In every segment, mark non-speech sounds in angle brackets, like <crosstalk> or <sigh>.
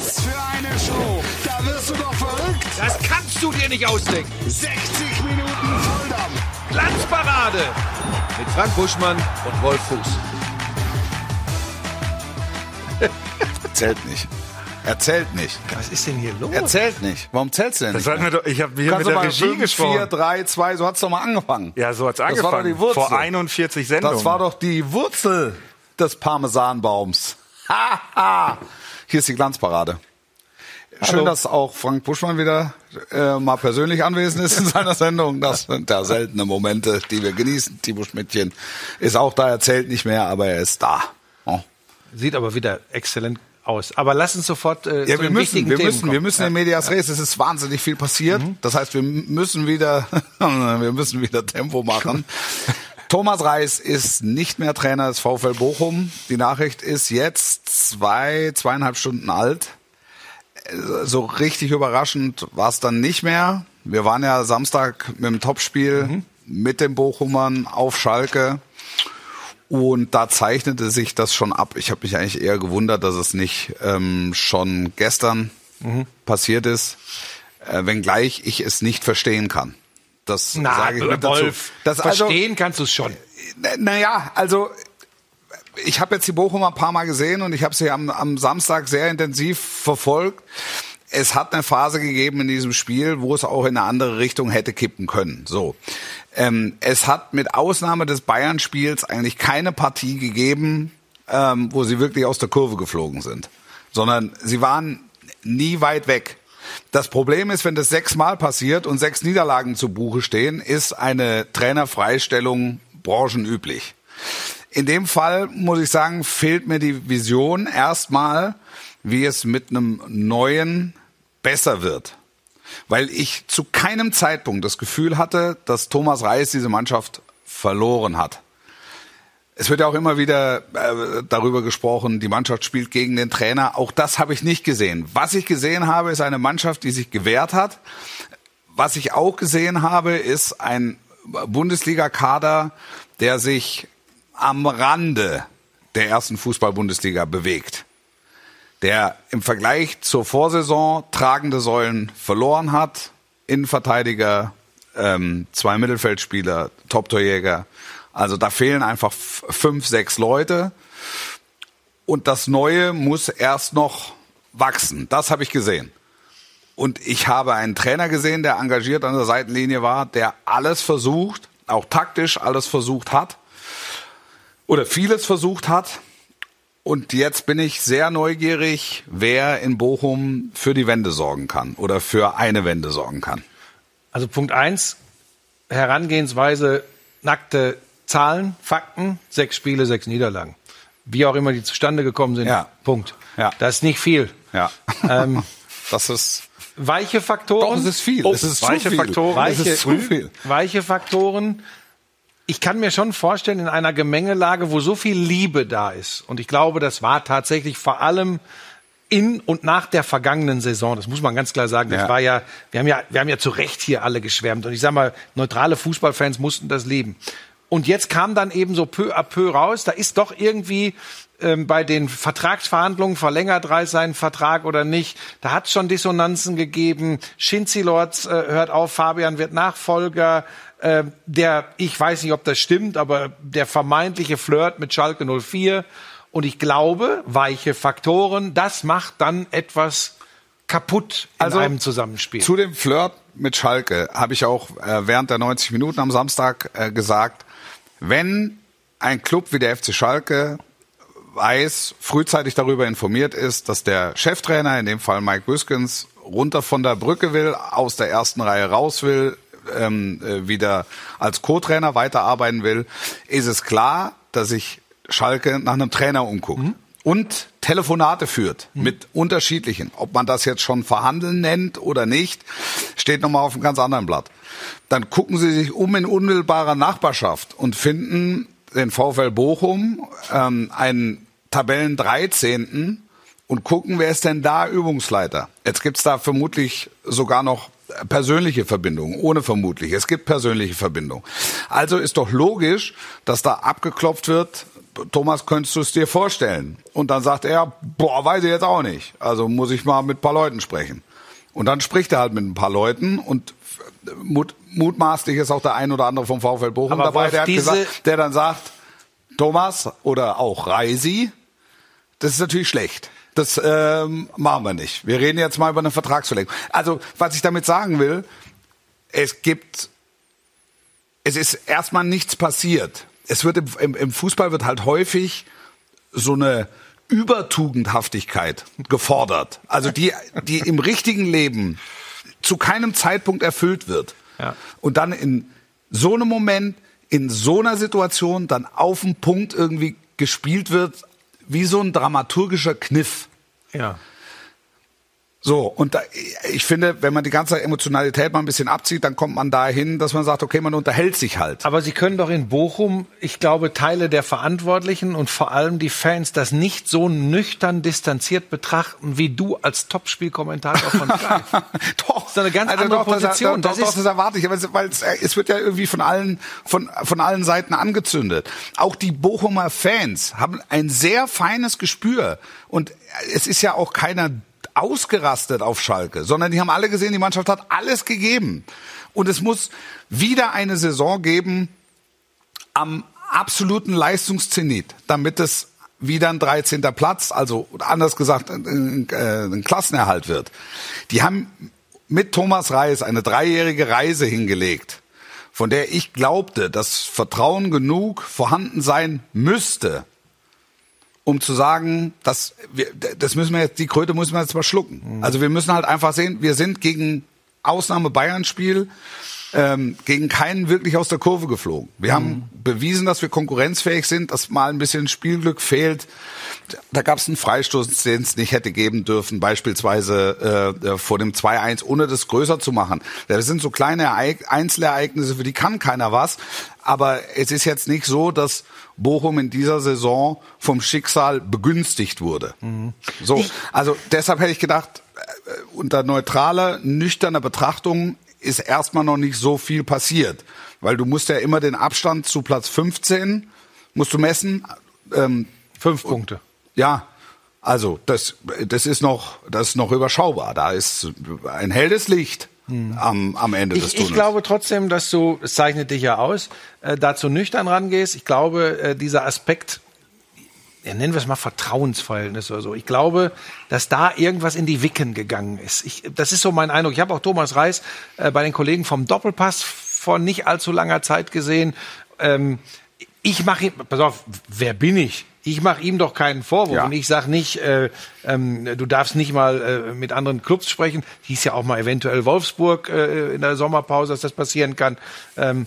Was für eine Show! Da wirst du doch verrückt! Das kannst du dir nicht ausdenken. 60 Minuten Volldampf! Glanzparade mit Frank Buschmann und Wolf Fuß. <laughs> Erzählt nicht. Erzählt nicht. Was ist denn hier los? Erzählt nicht. Warum zählst du denn Das nicht? hatten wir doch, ich habe hier Kannst mit der Regie 5, gesprochen. 4, 3, 2, so hat's doch mal angefangen. ja, so hat's Das war doch angefangen. die Wurzel. Vor 41 Sendungen. Das war doch die Wurzel des Parmesanbaums. Haha. Hier ist die Glanzparade. Schön, Hallo. dass auch Frank Buschmann wieder äh, mal persönlich anwesend ist in seiner Sendung. Das sind ja seltene Momente, die wir genießen. Timo Schmidtchen ist auch da, er zählt nicht mehr, aber er ist da. Oh. Sieht aber wieder exzellent aus. Aber lass uns sofort äh, Ja, zu wir müssen, wir Themen müssen, kommen. wir müssen in Medias Res. Es ist wahnsinnig viel passiert. Das heißt, wir müssen wieder, <laughs> wir müssen wieder Tempo machen. <laughs> Thomas Reis ist nicht mehr Trainer des VfL Bochum. Die Nachricht ist jetzt zwei, zweieinhalb Stunden alt. So richtig überraschend war es dann nicht mehr. Wir waren ja Samstag mit dem Topspiel mit den Bochumern auf Schalke. Und da zeichnete sich das schon ab. Ich habe mich eigentlich eher gewundert, dass es nicht ähm, schon gestern passiert ist, äh, wenngleich ich es nicht verstehen kann. Das Na, sage ich mit dazu. Wolf, Das also, verstehen kannst du es schon. naja, also ich habe jetzt die Bochumer ein paar Mal gesehen und ich habe sie am, am Samstag sehr intensiv verfolgt. Es hat eine Phase gegeben in diesem Spiel, wo es auch in eine andere Richtung hätte kippen können. So, ähm, es hat mit Ausnahme des Bayern-Spiels eigentlich keine Partie gegeben, ähm, wo sie wirklich aus der Kurve geflogen sind, sondern sie waren nie weit weg. Das Problem ist, wenn das sechsmal passiert und sechs Niederlagen zu Buche stehen, ist eine Trainerfreistellung branchenüblich. In dem Fall muss ich sagen, fehlt mir die Vision erstmal, wie es mit einem neuen besser wird. Weil ich zu keinem Zeitpunkt das Gefühl hatte, dass Thomas Reis diese Mannschaft verloren hat. Es wird ja auch immer wieder äh, darüber gesprochen, die Mannschaft spielt gegen den Trainer. Auch das habe ich nicht gesehen. Was ich gesehen habe, ist eine Mannschaft, die sich gewehrt hat. Was ich auch gesehen habe, ist ein Bundesliga-Kader, der sich am Rande der ersten Fußball-Bundesliga bewegt. Der im Vergleich zur Vorsaison tragende Säulen verloren hat. Innenverteidiger, ähm, zwei Mittelfeldspieler, Top-Torjäger. Also da fehlen einfach fünf, sechs Leute. Und das Neue muss erst noch wachsen. Das habe ich gesehen. Und ich habe einen Trainer gesehen, der engagiert an der Seitenlinie war, der alles versucht, auch taktisch alles versucht hat oder vieles versucht hat. Und jetzt bin ich sehr neugierig, wer in Bochum für die Wende sorgen kann oder für eine Wende sorgen kann. Also Punkt eins, Herangehensweise, nackte Zahlen, Fakten, sechs Spiele, sechs Niederlagen. Wie auch immer die zustande gekommen sind. Ja. Punkt. Ja. Das ist nicht viel. Ja. Ähm, <laughs> Das ist weiche Faktoren. doch, es ist viel. Oh, es ist weiche. Faktoren. weiche, es ist zu viel. weiche Faktoren. Ich kann mir schon vorstellen, in einer Gemengelage, wo so viel Liebe da ist, und ich glaube, das war tatsächlich vor allem in und nach der vergangenen Saison, das muss man ganz klar sagen, das Ja. war ja, wir haben ja, wir haben ja zu Recht hier alle geschwärmt. Und ich sag mal, neutrale Fußballfans mussten das lieben. Und jetzt kam dann eben so peu à peu raus, da ist doch irgendwie ähm, bei den Vertragsverhandlungen, verlängert Reis seinen Vertrag oder nicht, da hat es schon Dissonanzen gegeben. Schinzilords äh, hört auf, Fabian wird Nachfolger. Äh, der, ich weiß nicht, ob das stimmt, aber der vermeintliche Flirt mit Schalke 04. Und ich glaube, weiche Faktoren, das macht dann etwas kaputt in Also, einem Zusammenspiel. Zu dem Flirt mit Schalke habe ich auch äh, während der 90 Minuten am Samstag äh, gesagt, wenn ein Club wie der FC Schalke weiß, frühzeitig darüber informiert ist, dass der Cheftrainer, in dem Fall Mike Büskens, runter von der Brücke will, aus der ersten Reihe raus will, ähm, äh, wieder als Co-Trainer weiterarbeiten will, ist es klar, dass sich Schalke nach einem Trainer umguckt. Und Telefonate führt mit unterschiedlichen. Ob man das jetzt schon verhandeln nennt oder nicht, steht nochmal auf einem ganz anderen Blatt. Dann gucken sie sich um in unmittelbarer Nachbarschaft und finden den VfL Bochum, ähm, einen Tabellen 13. und gucken, wer ist denn da Übungsleiter. Jetzt gibt's da vermutlich sogar noch persönliche Verbindungen, ohne vermutlich. Es gibt persönliche Verbindungen. Also ist doch logisch, dass da abgeklopft wird, Thomas, könntest du es dir vorstellen? Und dann sagt er, boah, weiß ich jetzt auch nicht. Also muss ich mal mit ein paar Leuten sprechen. Und dann spricht er halt mit ein paar Leuten und mut, mutmaßlich ist auch der ein oder andere vom VfL Bochum Aber dabei, der, gesagt, der dann sagt, Thomas oder auch Reisi, das ist natürlich schlecht. Das ähm, machen wir nicht. Wir reden jetzt mal über eine Vertragsverlängerung. Also, was ich damit sagen will, es gibt, es ist erstmal nichts passiert. Es wird im, im, Fußball wird halt häufig so eine Übertugendhaftigkeit gefordert. Also die, die im richtigen Leben zu keinem Zeitpunkt erfüllt wird. Ja. Und dann in so einem Moment, in so einer Situation dann auf den Punkt irgendwie gespielt wird, wie so ein dramaturgischer Kniff. Ja. So, und da, ich finde, wenn man die ganze Emotionalität mal ein bisschen abzieht, dann kommt man dahin, dass man sagt, okay, man unterhält sich halt. Aber Sie können doch in Bochum, ich glaube, Teile der Verantwortlichen und vor allem die Fans das nicht so nüchtern distanziert betrachten wie du als Topspielkommentator von <laughs> Sky. doch, Das ist eine ganz andere doch, das- Position. Doch, Das doch, ist- das erwarte ich, weil es, äh, es wird ja irgendwie von allen, von, von allen Seiten angezündet. Auch die Bochumer Fans haben ein sehr feines Gespür. Und es ist ja auch keiner ausgerastet auf Schalke, sondern die haben alle gesehen, die Mannschaft hat alles gegeben. Und es muss wieder eine Saison geben am absoluten Leistungszenit, damit es wieder ein 13. Platz, also anders gesagt ein, äh, ein Klassenerhalt wird. Die haben mit Thomas Reis eine dreijährige Reise hingelegt, von der ich glaubte, dass Vertrauen genug vorhanden sein müsste, um zu sagen, dass wir, das müssen wir jetzt, die Kröte müssen wir jetzt mal schlucken. Also wir müssen halt einfach sehen, wir sind gegen Ausnahme Bayern-Spiel ähm, gegen keinen wirklich aus der Kurve geflogen. Wir haben bewiesen, dass wir konkurrenzfähig sind, dass mal ein bisschen Spielglück fehlt. Da gab es einen Freistoß, den es nicht hätte geben dürfen, beispielsweise äh, vor dem 2-1, ohne das größer zu machen. Das sind so kleine Ereig- Einzelereignisse, für die kann keiner was. Aber es ist jetzt nicht so, dass Bochum in dieser Saison vom Schicksal begünstigt wurde. So, also deshalb hätte ich gedacht, äh, unter neutraler, nüchterner Betrachtung ist erstmal noch nicht so viel passiert. Weil du musst ja immer den Abstand zu Platz 15 musst du messen. Ähm, Fünf Punkte. ja, also das, das ist noch, das ist noch überschaubar. Da ist ein helles Licht am, am Ende des Ich, Tunnels. ich glaube trotzdem, dass du, es zeichnet dich ja aus, äh, dazu nüchtern rangehst. Ich glaube, äh, dieser Aspekt, ja, nennen wir es mal Vertrauensverhältnis oder so. Ich glaube, dass da irgendwas in die Wicken gegangen ist. Ich, das ist so mein Eindruck. Ich habe auch Thomas Reis äh, bei den Kollegen vom Doppelpass vor nicht allzu langer Zeit gesehen. Ähm, ich mache ihm, pass auf, wer bin ich? Ich mache ihm doch keinen Vorwurf Ja. und ich sage nicht, äh, ähm, du darfst nicht mal äh, mit anderen Clubs sprechen. Hieß ja auch mal eventuell Wolfsburg äh, in der Sommerpause, dass das passieren kann. Ähm,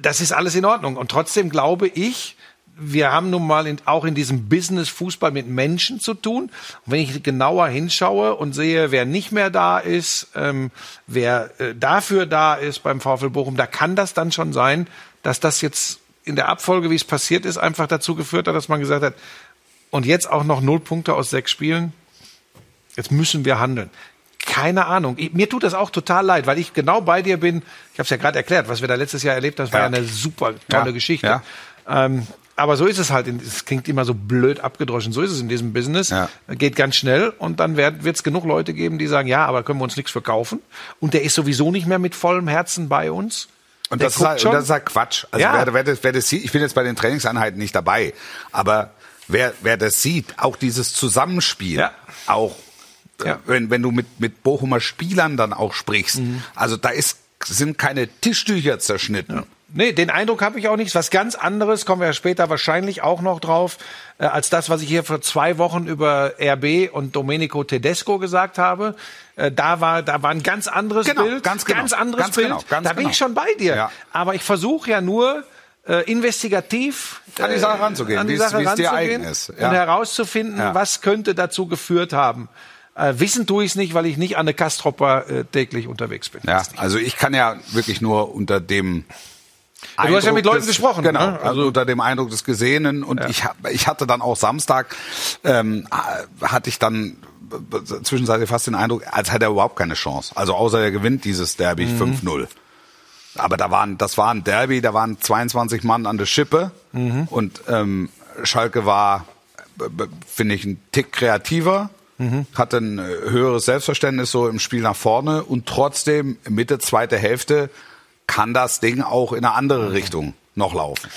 das ist alles in Ordnung. Und trotzdem glaube ich, wir haben nun mal in, auch in diesem Business Fußball mit Menschen zu tun. Und wenn ich genauer hinschaue und sehe, wer nicht mehr da ist, ähm, wer äh, dafür da ist beim VfL Bochum, da kann das dann schon sein, dass das jetzt in der Abfolge, wie es passiert ist, einfach dazu geführt hat, dass man gesagt hat, und jetzt auch noch null Punkte aus sechs Spielen. Jetzt müssen wir handeln. Keine Ahnung. Ich, mir tut das auch total leid, weil ich genau bei dir bin. Ich habe es ja gerade erklärt, was wir da letztes Jahr erlebt haben. Das war ja Ja. eine super tolle Ja. Geschichte. Ja. Ähm, aber so ist es halt. Es klingt immer so blöd abgedroschen. So ist es in diesem Business. Ja. Geht ganz schnell und dann wird es genug Leute geben, die sagen, ja, aber können wir uns nichts verkaufen. Und der ist sowieso nicht mehr mit vollem Herzen bei uns. Und das, halt, und das ist halt Quatsch. Also Ja. wer, wer, das, wer das sieht, ich bin jetzt bei den Trainingseinheiten nicht dabei, aber wer, wer das sieht, auch dieses Zusammenspiel, Ja. auch Ja. äh, wenn, wenn du mit, mit Bochumer Spielern dann auch sprichst, Mhm. also da ist, sind keine Tischtücher zerschnitten. Nee, den Eindruck habe ich auch nicht. Was ganz anderes, kommen wir ja später wahrscheinlich auch noch drauf, äh, als das, was ich hier vor zwei Wochen über RB und Domenico Tedesco gesagt habe. Äh, da war, da war ein ganz anderes Genau, Bild. ganz genau, Ganz anderes ganz Bild. genau, ganz da bin genau. ich schon bei dir. Ja. Aber ich versuche ja nur, äh, investigativ An die Sache ranzugehen, an die Sache es dir ranzugehen eigen ist. Ja. und herauszufinden, Ja. was könnte dazu geführt haben. Äh, wissen tue ich es nicht, weil ich nicht an der Kastropper äh, täglich unterwegs bin. Ja, also ich kann ja wirklich nur unter dem du hast ja mit Leuten des, gesprochen, Genau, ne? also unter dem Eindruck des Gesehenen. Und ich, hab, ich hatte dann auch Samstag, ähm, hatte ich dann zwischenzeitlich fast den Eindruck, als hätte er überhaupt keine Chance. Also außer er gewinnt dieses Derby Mhm. 5-0. Aber da waren, das war ein Derby, da waren 22 Mann an der Schippe Mhm. und ähm, Schalke war, finde ich, ein Tick kreativer, hatte ein äh, höheres Selbstverständnis so im Spiel nach vorne und trotzdem Mitte, zweite Hälfte kann das Ding auch in eine andere Richtung noch laufen.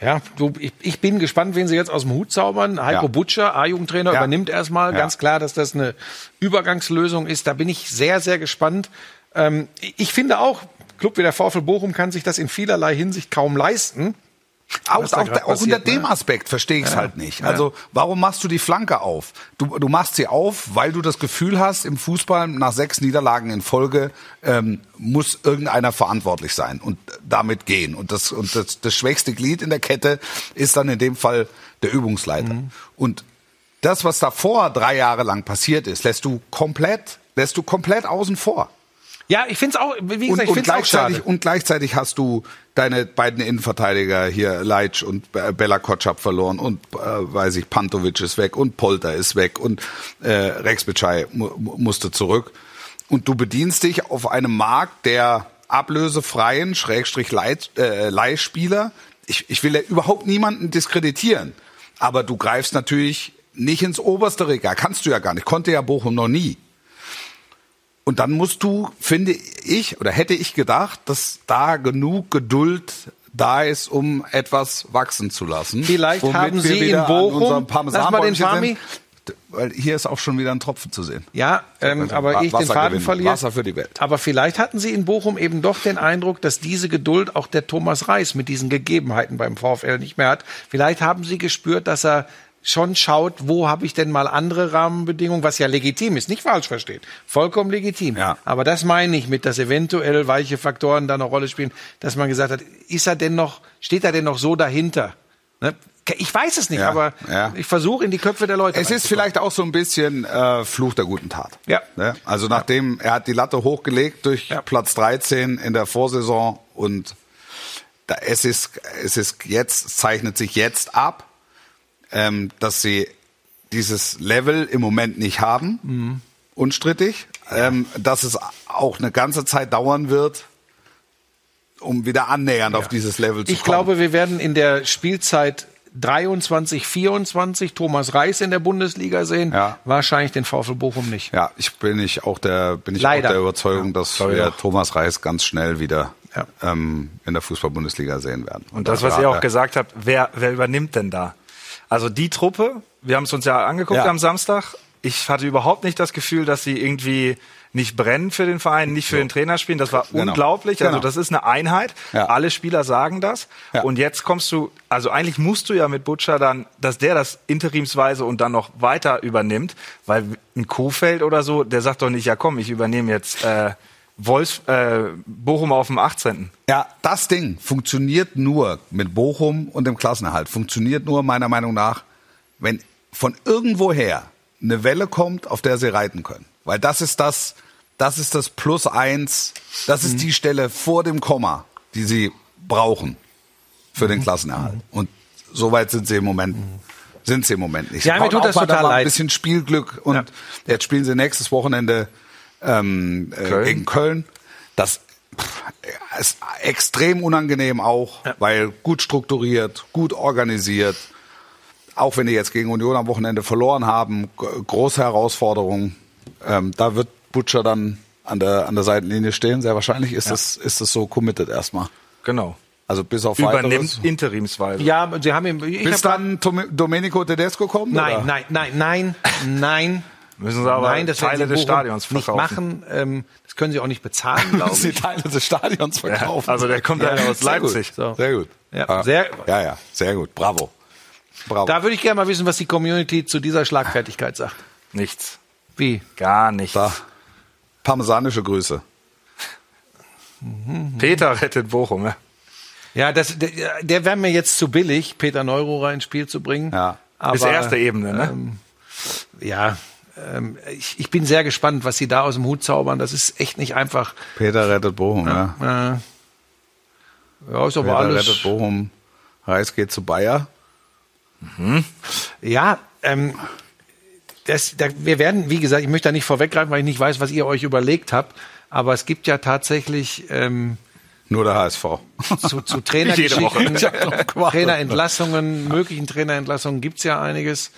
Ja, du, ich, ich bin gespannt, wen sie jetzt aus dem Hut zaubern. Heiko Ja. Butcher, A-Jugendtrainer, Ja. übernimmt erstmal. Ja. Ganz klar, dass das eine Übergangslösung ist. Da bin ich sehr, sehr gespannt. Ähm, ich finde auch, Club wie der VfL Bochum kann sich das in vielerlei Hinsicht kaum leisten. Auch, da auch, auch unter passiert, dem ne? Aspekt verstehe ich es halt nicht. Also warum machst du die Flanke auf? Du, du machst sie auf, weil du das Gefühl hast, im Fußball nach sechs Niederlagen in Folge ähm, muss irgendeiner verantwortlich sein und damit gehen. Und das, und das, das schwächste Glied in der Kette ist dann in dem Fall der Übungsleiter. Mhm. Und das, was davor drei Jahre lang passiert ist, lässt du komplett, lässt du komplett außen vor. Ja, ich finde es auch, wie gesagt, Und, ich finde es auch gleichzeitig, schade. und gleichzeitig hast du deine beiden Innenverteidiger hier, Leitsch und Be- Bella Kotschap verloren und, äh, weiß ich, Pantovic ist weg und Polter ist weg und äh, Rex Bitschei mu mu- musste zurück. Und du bedienst dich auf einem Markt der ablösefreien, Schrägstrich äh, Leihspieler. Ich, ich will ja überhaupt niemanden diskreditieren, aber du greifst natürlich nicht ins oberste Regal. Kannst du ja gar nicht. Konnte ja Bochum noch nie. Und dann musst du, finde ich, oder hätte ich gedacht, dass da genug Geduld da ist, um etwas wachsen zu lassen. Vielleicht Womit haben Sie in Bochum- Lass mal den Fami. Weil hier ist auch schon wieder ein Tropfen zu sehen. Ja, ähm, Also, aber ich den Wasser Faden gewinnen. verliere. Wasser für die Welt. Aber vielleicht hatten sie in Bochum eben doch den Eindruck, dass diese Geduld auch der Thomas Reis mit diesen Gegebenheiten beim VfL nicht mehr hat. Vielleicht haben sie gespürt, dass er schon schaut, wo habe ich denn mal andere Rahmenbedingungen, was ja legitim ist, nicht falsch versteht. Vollkommen legitim. Ja. Aber das meine ich mit, dass eventuell weiche Faktoren da eine Rolle spielen, dass man gesagt hat, ist er denn noch, steht er denn noch so dahinter? Ne? Ich weiß es nicht, Ja, aber ja. ich versuche in die Köpfe der Leute. Es ist vielleicht auch so ein bisschen äh, Fluch der guten Tat. Ja. Ne? Also nachdem er hat die Latte hochgelegt durch Ja. Platz 13 in der Vorsaison und da, es ist es ist jetzt zeichnet sich jetzt ab, ähm, dass sie dieses Level im Moment nicht haben, Mhm. unstrittig, ähm, dass es auch eine ganze Zeit dauern wird, um wieder annähernd auf dieses Level zu Ich kommen. glaube, wir werden in der Spielzeit 23, 24 Thomas Reis in der Bundesliga sehen. Ja. Wahrscheinlich den VfL Bochum nicht. Ja, ich bin ich auch der bin ich Leider. auch der Überzeugung, dass glaub ich wir auch. Thomas Reis ganz schnell wieder Ja. ähm, in der Fußball-Bundesliga sehen werden. Und das, was ihr auch gesagt habt, wer, wer übernimmt denn da? Also die Truppe, wir haben es uns ja angeguckt Ja. am Samstag. Ich hatte überhaupt nicht das Gefühl, dass sie irgendwie nicht brennen für den Verein, nicht für den Trainer spielen. Das war Genau. unglaublich. Also Genau. das ist eine Einheit. Ja. Alle Spieler sagen das. Ja. Und jetzt kommst du, also eigentlich musst du ja mit Butcher dann, dass der das interimsweise und dann noch weiter übernimmt, weil ein Kofeld oder so, der sagt doch nicht, ja komm, ich übernehme jetzt äh, Wolfs, äh, Bochum auf dem 18. Ja, das Ding funktioniert nur mit Bochum und dem Klassenerhalt. Funktioniert nur meiner Meinung nach, wenn von irgendwoher eine Welle kommt, auf der sie reiten können. Weil das ist das, das ist das Plus eins, das Mhm. ist die Stelle vor dem Komma, die sie brauchen für Mhm. den Klassenerhalt. Und so weit sind sie im Moment, sind sie im Moment nicht. Ja, mir tut das total leid. Ein bisschen Spielglück und Ja. jetzt spielen sie nächstes Wochenende ähm, äh, Köln. gegen Köln. Das pff, ist extrem unangenehm auch, weil gut strukturiert, gut organisiert. Auch wenn die jetzt gegen Union am Wochenende verloren haben, große Herausforderung. Ähm, da wird Butcher dann an der, an der Seitenlinie stehen. Sehr wahrscheinlich ist es ist es so committed erstmal. Genau. Also bis auf Übernimmt weiteres. interimsweise. Ja, sie haben ihm. Ich Bis hab- dann Domenico Tedesco kommt? Nein, oder? nein, nein, nein, nein. Müssen sie aber nein, das Teile sie des Stadions nicht verkaufen. machen. Ähm, das können sie auch nicht bezahlen, glaube Sie ich. Teile des Stadions Ja, verkaufen. also der kommt ja, aus Sehr gut. Leipzig. So. Sehr gut. Ja, Ah, sehr- ja, ja, sehr gut. Bravo. Bravo. Da würde ich gerne mal wissen, was die Community zu dieser Schlagfertigkeit sagt. Nichts. Wie? Gar nichts. Da. Parmesanische Grüße. Peter rettet Bochum. Ja. Ja, das, der, der wäre mir jetzt zu billig, Peter Neururer ins Spiel zu bringen. Ja. Aber, Bis erste Ebene, ne? Ähm, ja, ähm, ich, ich bin sehr gespannt, was sie da aus dem Hut zaubern. Das ist echt nicht einfach. Peter rettet Bochum, ja. Äh, ja, ist aber Peter alles. rettet Bochum. Reis geht zu Bayer. Ja, ähm, das, da, wir werden, wie gesagt, ich möchte da nicht vorweggreifen, weil ich nicht weiß, was ihr euch überlegt habt. Aber es gibt ja tatsächlich ähm, Nur der HSV. <laughs> zu, zu <laughs> Trainergeschichten. <laughs> Trainerentlassungen, möglichen Trainerentlassungen gibt's ja einiges.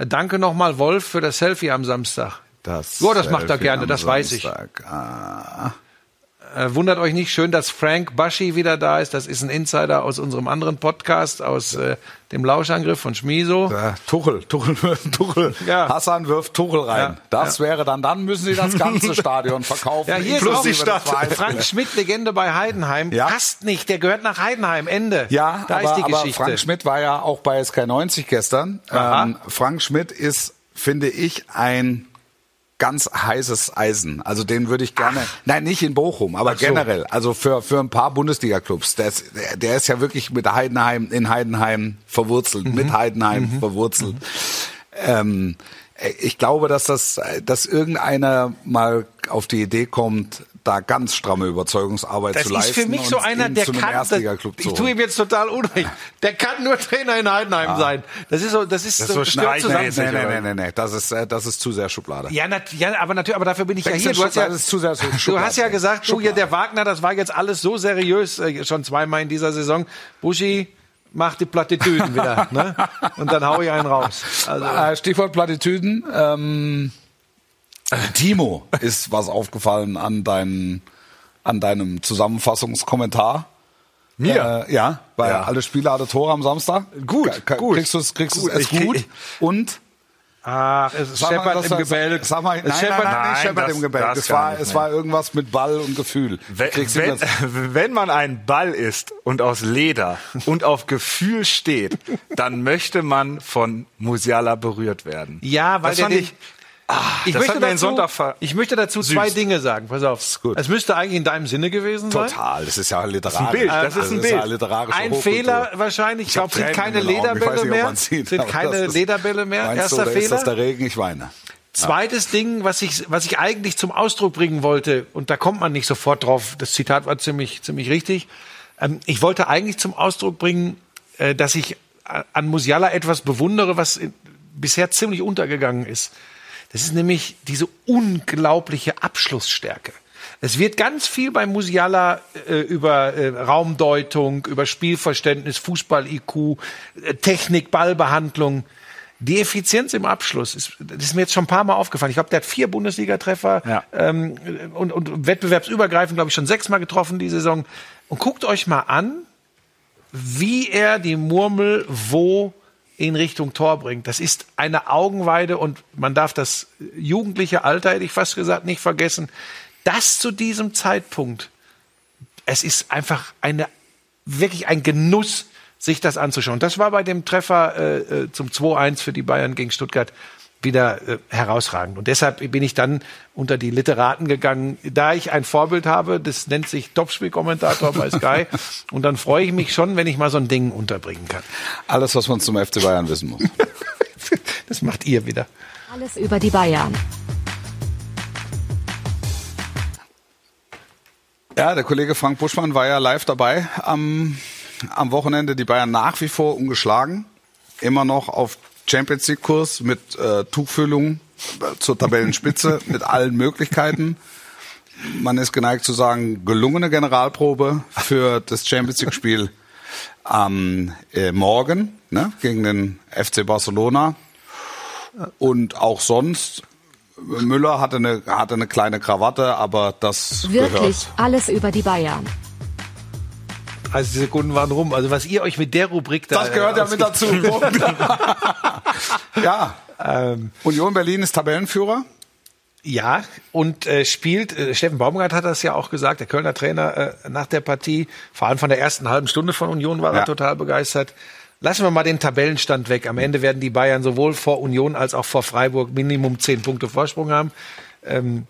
Äh, Danke nochmal, Wolf, für das Selfie am Samstag. Das Ja, das macht er Selfie gerne, das weiß ich. Samstag. Ah. Äh, wundert euch nicht, schön, dass Frank Baschi wieder da ist. Das ist ein Insider aus unserem anderen Podcast, aus äh, dem Lauschangriff von Schmiso. Äh, Tuchel, Tuchel, <laughs> Tuchel. Ja. Hassan wirft Tuchel rein. Ja. Das wäre dann, dann müssen sie das ganze Stadion verkaufen. Ja, hier ist auch die Stadt. Frank Schmidt, Legende bei Heidenheim. Ja. Passt nicht, der gehört nach Heidenheim. Ende. Ja, da aber, ist die aber Geschichte. Frank Schmidt war ja auch bei SK90 gestern. Ähm, Frank Schmidt ist, finde ich, ein ganz heißes Eisen. Also den würde ich gerne, nein, nicht in Bochum, aber so. generell. Also für, für ein paar Bundesliga-Clubs. Der ist, der, der ist ja wirklich mit Heidenheim, in Heidenheim verwurzelt, Mhm. mit Heidenheim verwurzelt. Ähm, ich glaube, dass das, dass irgendeiner mal auf die Idee kommt, da ganz stramme Überzeugungsarbeit Das zu ist leisten. für mich so einer, der kann. Das, ich tue ihm jetzt total unrecht. <laughs> Der kann nur Trainer in Heidenheim sein. Das ist so, das ist, Das ist so das zusammen. schneidend. Nee, nee, nee, nee, nee, das ist, äh, das ist zu sehr Schublade. Ja, nat, ja, aber natürlich, aber dafür bin ich ja hier. Du hast ja, Das ist zu sehr du Schublade. hast ja gesagt, du hier, der Wagner, das war jetzt alles so seriös, äh, schon zweimal in dieser Saison. Buschi macht die Plattitüden wieder, ne? <laughs> Und dann hau ich einen raus. Also, Äh, Stichwort Plattitüden. Ähm, Timo, ist was aufgefallen an, deinen, an deinem Zusammenfassungskommentar? Mir? Äh, ja, weil Ja. alle Spieler hatte Tore am Samstag. Gut, ka- gut. Kriegst du es kriegst Gut, es ich gut? Und ach, es Sag mal, scheppert das- im Gebälk. Sag mal, nein, nein, nein, nein, nicht scheppert das- im Gebälk. Es war, es war irgendwas mit Ball und Gefühl. Wenn, wenn, wenn man ein Ball ist und aus Leder und auf Gefühl steht, dann möchte man von Musiala berührt werden. Ja, weil das der den- ich. Ah, Ich das möchte, dazu, ich möchte dazu zwei Süß. Dinge sagen. Pass auf. gut. Es müsste eigentlich in deinem Sinne gewesen sein. Total, das ist ja literarisch. ein Bild, das ist ein ja Bild. Ein. Fehler wahrscheinlich. Ich glaube, sind keine Lederbälle nicht, mehr. sieht, Sind keine das ist- Lederbälle mehr. Erster du, Fehler. ist das der Regen? Ich weine. Zweites Ding, was ich, was ich eigentlich zum Ausdruck bringen wollte, und da kommt man nicht sofort drauf, das Zitat war ziemlich, ziemlich richtig. Ähm, ich wollte eigentlich zum Ausdruck bringen, äh, dass ich äh, an Musiala etwas bewundere, was in, bisher ziemlich untergegangen ist. Das ist nämlich diese unglaubliche Abschlussstärke. Es wird ganz viel bei Musiala äh, über äh, Raumdeutung, über Spielverständnis, Fußball-IQ, äh, Technik, Ballbehandlung. Die Effizienz im Abschluss ist, das ist mir jetzt schon ein paar Mal aufgefallen. Ich glaube, der hat vier Bundesliga-Treffer Ja. ähm, und, und wettbewerbsübergreifend, glaube ich, schon sechsmal getroffen die Saison. Und guckt euch mal an, wie er die Murmel wo in Richtung Tor bringt. Das ist eine Augenweide und man darf das jugendliche Alter, hätte ich fast gesagt, nicht vergessen. Das zu diesem Zeitpunkt, es ist einfach eine, wirklich ein Genuss, sich das anzuschauen. Das war bei dem Treffer äh, äh, zum 2-1 für die Bayern gegen Stuttgart wieder äh, herausragend. Und deshalb bin ich dann unter die Literaten gegangen, da ich ein Vorbild habe, das nennt sich Topspielkommentator bei Sky. <laughs> Und dann freue ich mich schon, wenn ich mal so ein Ding unterbringen kann. Alles, was man zum FC Bayern wissen muss. <laughs> Das macht ihr wieder. Alles über die Bayern. Ja, der Kollege Frank Buschmann war ja live dabei am, am Wochenende. Die Bayern nach wie vor ungeschlagen. Immer noch auf Champions League Kurs mit äh, Tuchfüllung äh, zur Tabellenspitze <laughs> mit allen Möglichkeiten. Man ist geneigt zu sagen, gelungene Generalprobe für das Champions League Spiel am äh, Morgen ne, gegen den FC Barcelona. Und auch sonst, Müller hatte eine, hatte eine kleine Krawatte, aber das Wirklich gehört. alles über die Bayern. 30 Sekunden waren rum. Also was ihr euch mit der Rubrik da Das gehört ja mit dazu. <laughs> ja. Ähm, Union Berlin ist Tabellenführer. Ja, und äh, spielt, äh, Steffen Baumgart hat das ja auch gesagt, der Kölner Trainer äh, nach der Partie, vor allem von der ersten halben Stunde von Union war Ja. er total begeistert. Lassen wir mal den Tabellenstand weg. Am Ende werden die Bayern sowohl vor Union als auch vor Freiburg Minimum zehn Punkte Vorsprung haben. Ähm,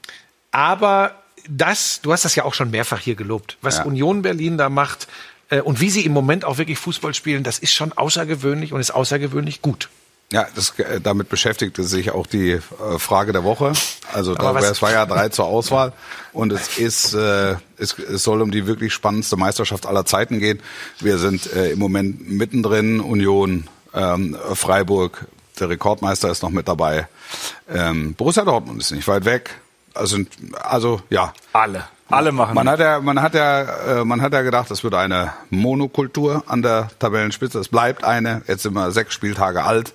aber das, du hast das ja auch schon mehrfach hier gelobt, was Ja. Union Berlin da macht äh, und wie sie im Moment auch wirklich Fußball spielen, das ist schon außergewöhnlich und ist außergewöhnlich gut. Ja, das, äh, damit beschäftigte sich auch die äh, Frage der Woche. Also da, es war ja drei zur Auswahl und es ist äh, es, es soll um die wirklich spannendste Meisterschaft aller Zeiten gehen. Wir sind äh, im Moment mittendrin. Union, ähm, Freiburg, der Rekordmeister ist noch mit dabei. Ähm, Borussia Dortmund ist nicht weit weg. Also, also ja. Alle. Alle machen Man mit. hat ja, man hat ja, äh, man hat ja gedacht, es wird eine Monokultur an der Tabellenspitze. Es bleibt eine. Jetzt sind wir sechs Spieltage alt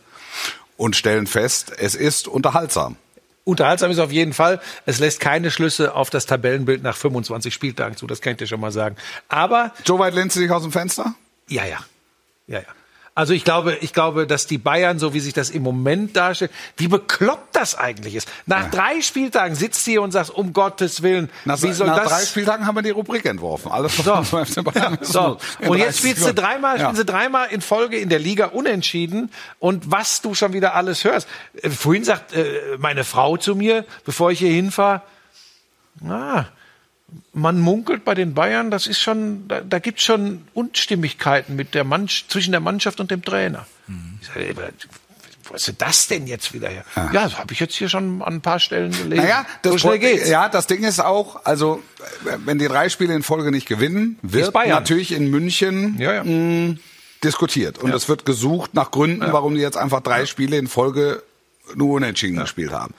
und stellen fest, es ist unterhaltsam. Unterhaltsam ist auf jeden Fall. Es lässt keine Schlüsse auf das Tabellenbild nach 25 Spieltagen zu. Das kann ich dir schon mal sagen. Aber So weit lehnst du dich aus dem Fenster? Ja, ja. Ja, ja. Also ich glaube, ich glaube, dass die Bayern, so wie sich das im Moment darstellt, wie bekloppt das eigentlich ist. Nach drei Spieltagen sitzt hier und sagt, um Gottes Willen, Nach, wie soll nach das? drei Spieltagen haben wir die Rubrik entworfen. Alles So. <laughs> So. in Und 30 jetzt spielst du dreimal, Ja. spielen sie dreimal in Folge in der Liga unentschieden. Und was du schon wieder alles hörst. Äh, Vorhin sagt äh, meine Frau zu mir, bevor ich hier hinfahre, na, man munkelt bei den Bayern, das ist schon, da, da gibt schon Unstimmigkeiten mit der Mannschaft, zwischen der Mannschaft und dem Trainer. Mhm. Ich sage, wo ist denn das denn jetzt wieder her? Ja, das habe ich jetzt hier schon an ein paar Stellen gelesen. Naja, das so schnell geht's. Ja, das Ding ist auch, also wenn die drei Spiele in Folge nicht gewinnen, wird natürlich in München Ja, ja. mh, diskutiert. Und es wird gesucht nach Gründen, warum die jetzt einfach drei Spiele in Folge nur unentschieden gespielt haben.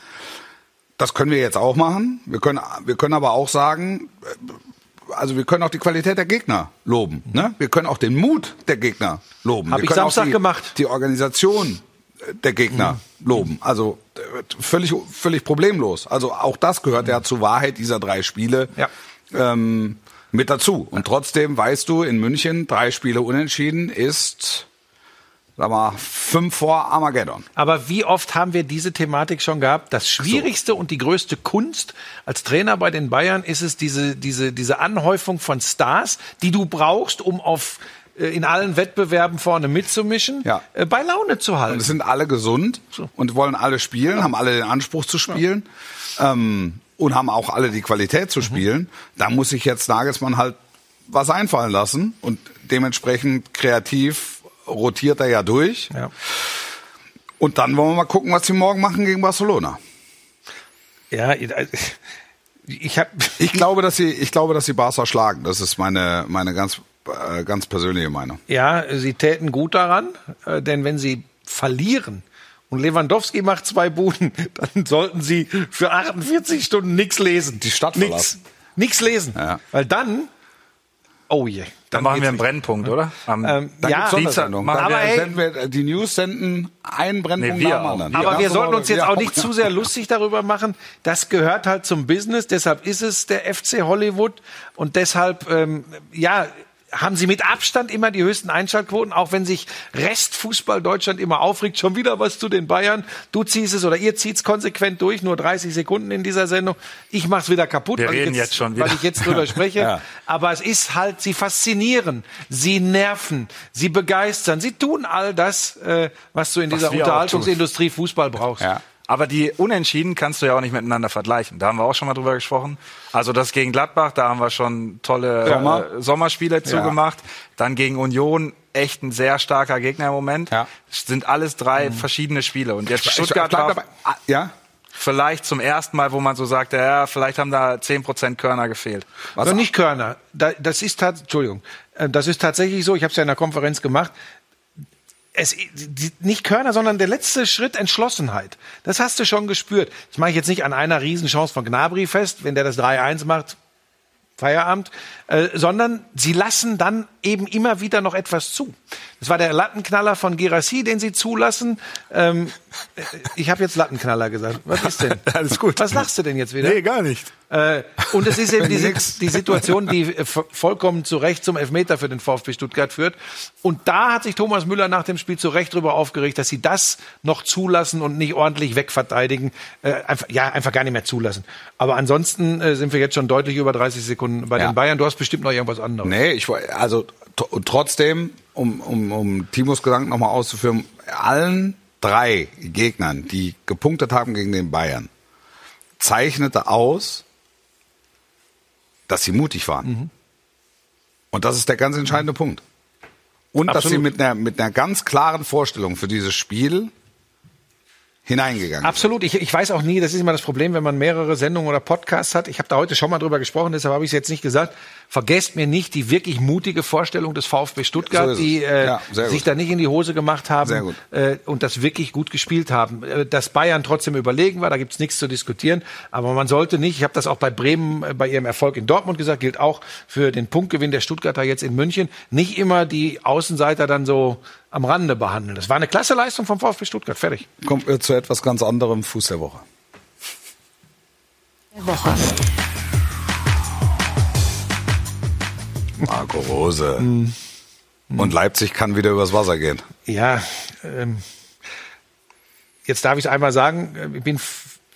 Das können wir jetzt auch machen. Wir können, wir können aber auch sagen, äh, also wir können auch die Qualität der Gegner loben. Ne? Wir können auch den Mut der Gegner loben. Hab wir ich können auch Samstag die, gemacht. Die Organisation äh, der Gegner loben. Also äh, völlig, völlig problemlos. Also auch das gehört ja zur Wahrheit dieser drei Spiele Ja. ähm, mit dazu. Und trotzdem weißt du, in München drei Spiele unentschieden ist, sag mal, fünf vor Armageddon. Aber wie oft haben wir diese Thematik schon gehabt? Das Schwierigste und die größte Kunst als Trainer bei den Bayern ist es, diese, diese, diese Anhäufung von Stars, die du brauchst, um auf äh, in allen Wettbewerben vorne mitzumischen, Ja. äh, bei Laune zu Und halten. es sind alle gesund und wollen alle spielen, haben alle den Anspruch zu spielen ähm, und haben auch alle die Qualität zu spielen. Da muss sich jetzt Nagelsmann halt was einfallen lassen und dementsprechend kreativ rotiert er ja durch. Ja. Und dann wollen wir mal gucken, was sie morgen machen gegen Barcelona. Ja, ich habe <laughs> Ich glaube, dass sie, ich glaube, dass sie Barca schlagen. Das ist meine, meine ganz, äh, ganz persönliche Meinung. Ja, sie täten gut daran, äh, denn wenn sie verlieren und Lewandowski macht zwei Buden, <laughs> dann sollten sie für 48 Stunden nichts lesen. Die Stadt Nix, verlassen. nix lesen. Ja. Weil dann, oh je. Dann machen geht's wir einen nicht. Brennpunkt, oder? Am Ähm, Dann ja, gibt's Sondersendung. Dann aber hey- senden wir, die News senden einen Brennpunkt Nee, wir nach anderen. Aber wir so sollten machen uns jetzt wir auch nicht zu sehr lustig darüber machen. Das gehört halt zum Business. Deshalb ist es der FC Hollywood. Und deshalb, ähm, ja, haben sie mit Abstand immer die höchsten Einschaltquoten, auch wenn sich Restfußball Deutschland immer aufregt. Schon wieder was zu den Bayern. Du ziehst es oder ihr zieht es konsequent durch. Nur 30 Sekunden in dieser Sendung. Ich mach's wieder kaputt, Wir weil, ich reden jetzt, jetzt schon weil wieder. ich jetzt drüber <laughs> spreche. Ja. Aber es ist halt, sie faszinieren, sie nerven, sie begeistern, sie tun all das, äh, was du in dieser wir auch Unterhaltungsindustrie Fußball brauchst. Ja. Aber die Unentschieden kannst du ja auch nicht miteinander vergleichen. Da haben wir auch schon mal drüber gesprochen. Also das gegen Gladbach, da haben wir schon tolle Sommer. äh, Sommerspiele Ja. zugemacht. Dann gegen Union echt ein sehr starker Gegner im Moment. Ja. Sind alles drei verschiedene Spiele. Und jetzt Ich- Stuttgart ich bleib war Ja? vielleicht zum ersten Mal, wo man so sagt, ja, vielleicht haben da 10% Körner gefehlt. Also nicht Körner. Da, das ist Entschuldigung, Äh, das ist tatsächlich so. Ich habe es ja in der Konferenz gemacht. Es, nicht Körner, sondern der letzte Schritt Entschlossenheit. Das hast du schon gespürt. Das mache ich jetzt nicht an einer Riesenchance von Gnabry fest, wenn der das 3-1 macht. Feierabend, äh, sondern sie lassen dann eben immer wieder noch etwas zu. Das war der Lattenknaller von Gerassi, den sie zulassen. Ähm, äh, ich habe jetzt Lattenknaller gesagt. Was ist denn? <laughs> Alles gut. Was lachst du denn jetzt wieder? gar nicht. Äh, und es ist eben die, die Situation, die vo- vollkommen zu Recht zum Elfmeter für den VfB Stuttgart führt. Und da hat sich Thomas Müller nach dem Spiel zu Recht darüber aufgeregt, dass sie das noch zulassen und nicht ordentlich wegverteidigen. Äh, einfach, ja, einfach gar nicht mehr zulassen. Aber ansonsten äh, sind wir jetzt schon deutlich über 30 Sekunden bei Ja. den Bayern. Du hast bestimmt noch irgendwas anderes. Nee, ich also trotzdem, um, um, um Timos Gedanken nochmal auszuführen, allen drei Gegnern, die gepunktet haben gegen den Bayern, zeichnete aus, dass sie mutig waren. Mhm. Und das ist der ganz entscheidende Punkt. Und dass sie Absolut. mit einer, mit einer ganz klaren Vorstellung für dieses Spiel hineingegangen. Absolut. Ich, ich weiß auch nie, das ist immer das Problem, wenn man mehrere Sendungen oder Podcasts hat. Ich habe da heute schon mal drüber gesprochen, deshalb habe ich es jetzt nicht gesagt. Vergesst mir nicht die wirklich mutige Vorstellung des VfB Stuttgart, So die äh, Ja, sich gut. da nicht in die Hose gemacht haben. Äh, und das wirklich gut gespielt haben. Äh, dass Bayern trotzdem überlegen war, da gibt's nichts zu diskutieren. Aber man sollte nicht, ich habe das auch bei Bremen äh, bei ihrem Erfolg in Dortmund gesagt, gilt auch für den Punktgewinn der Stuttgarter jetzt in München, nicht immer die Außenseiter dann so am Rande behandeln. Das war eine klasse Leistung vom VfB Stuttgart. Fertig. Kommen wir zu etwas ganz anderem, Fuß der Woche. Der Woche. Marco Rose. Und Leipzig kann wieder übers Wasser gehen. Ja, ähm, jetzt darf ich es einmal sagen, äh, ich bin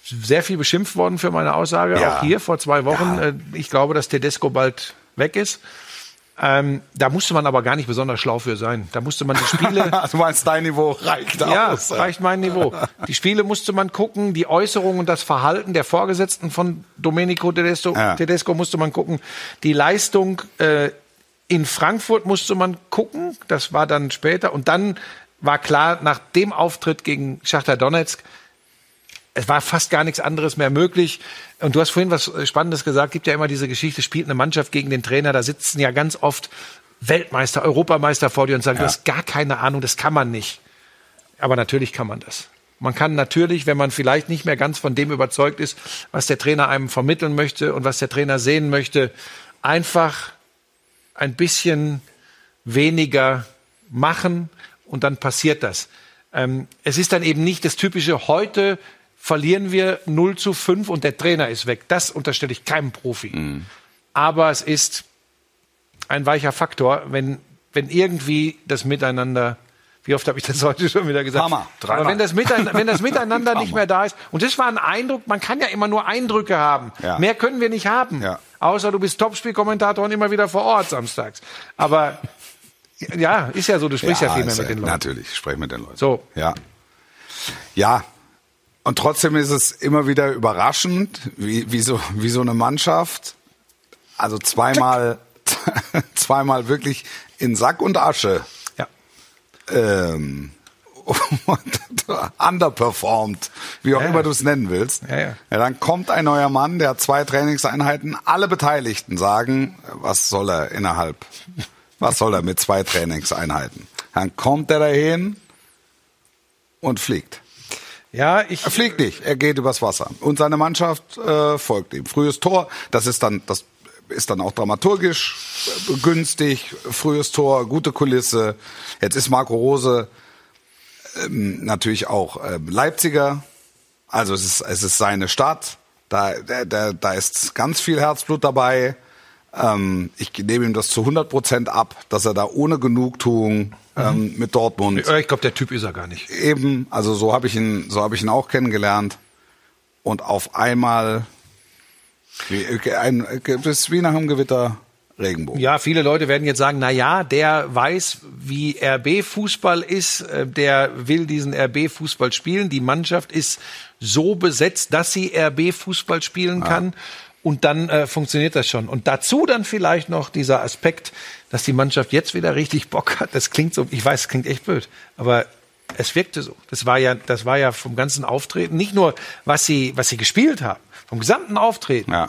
sehr viel beschimpft worden für meine Aussage, Ja. auch hier vor zwei Wochen. Ja. Äh, Ich glaube, dass Tedesco bald weg ist. Ähm, da musste man aber gar nicht besonders schlau für sein. Da musste man die Spiele du <laughs> meinst, dein Niveau reicht ja, aus. reicht mein Niveau. Die Spiele musste man gucken, die Äußerungen und das Verhalten der Vorgesetzten von Domenico Tedesco, Ja. Tedesco musste man gucken. Die Leistung äh, in Frankfurt musste man gucken, das war dann später. Und dann war klar, nach dem Auftritt gegen Schachter Donetsk, es war fast gar nichts anderes mehr möglich. Und du hast vorhin was äh, Spannendes gesagt, gibt ja immer diese Geschichte, spielt eine Mannschaft gegen den Trainer, da sitzen ja ganz oft Weltmeister, Europameister vor dir und sagen, du hast gar keine Ahnung, das kann man nicht. Aber natürlich kann man das. Man kann natürlich, wenn man vielleicht nicht mehr ganz von dem überzeugt ist, was der Trainer einem vermitteln möchte und was der Trainer sehen möchte, einfach ein bisschen weniger machen und dann passiert das. Ähm, es ist dann eben nicht das typische, heute verlieren wir 0 zu 5 und der Trainer ist weg. Das unterstelle ich keinem Profi. Aber es ist ein weicher Faktor, wenn, wenn irgendwie das Miteinander, wie oft habe ich das heute schon wieder gesagt? Hammer. Aber wenn das, Miteinander, wenn das <laughs> Miteinander nicht mehr da ist, und das war ein Eindruck, man kann ja immer nur Eindrücke haben. Ja. Mehr können wir nicht haben. Ja. Außer du bist Topspielkommentator und immer wieder vor Ort samstags. Aber ja, ist ja so, du sprichst ja, viel mehr mit den Leuten. Natürlich, ich spreche mit den Leuten. So. Ja. Ja. Und trotzdem ist es immer wieder überraschend, wie, wie, so, wie so eine Mannschaft, also zweimal, <laughs> zweimal wirklich in Sack und Asche Ja. ähm, <laughs> underperformed, wie auch Ja. immer du es nennen willst. Ja, ja. dann kommt ein neuer Mann, der hat zwei Trainingseinheiten. Alle Beteiligten sagen, was soll er innerhalb, was soll er mit zwei Trainingseinheiten? Dann kommt er dahin und fliegt. Ja, ich, Er fliegt nicht, er geht übers Wasser. Und seine Mannschaft äh, folgt ihm. Frühes Tor, das ist dann, das ist dann auch dramaturgisch günstig. Frühes Tor, gute Kulisse. Jetzt ist Marco Rose ähm, natürlich auch ähm, Leipziger. Also es ist, es ist seine Stadt. Da, da, da ist ganz viel Herzblut dabei. Ähm, ich nehme ihm das zu 100 Prozent ab, dass er da ohne Genugtuung ähm, mit Dortmund ich glaube, der Typ ist er gar nicht. eben, also so habe ich ihn, so habe ich ihn auch kennengelernt. Und auf einmal, wie, ein, das ist wie nach einem Gewitter Regenbogen. Ja, viele Leute werden jetzt sagen, na ja, der weiß, wie RB-Fußball ist, äh, der will diesen RB-Fußball spielen. Die Mannschaft ist so besetzt, dass sie RB-Fußball spielen kann. Und dann äh, funktioniert das schon. Und dazu dann vielleicht noch dieser Aspekt, dass die Mannschaft jetzt wieder richtig Bock hat. Das klingt so, ich weiß, es klingt echt blöd, aber es wirkte so. Das war ja, das war ja vom ganzen Auftreten, nicht nur was sie, was sie gespielt haben, vom gesamten Auftreten. Ja.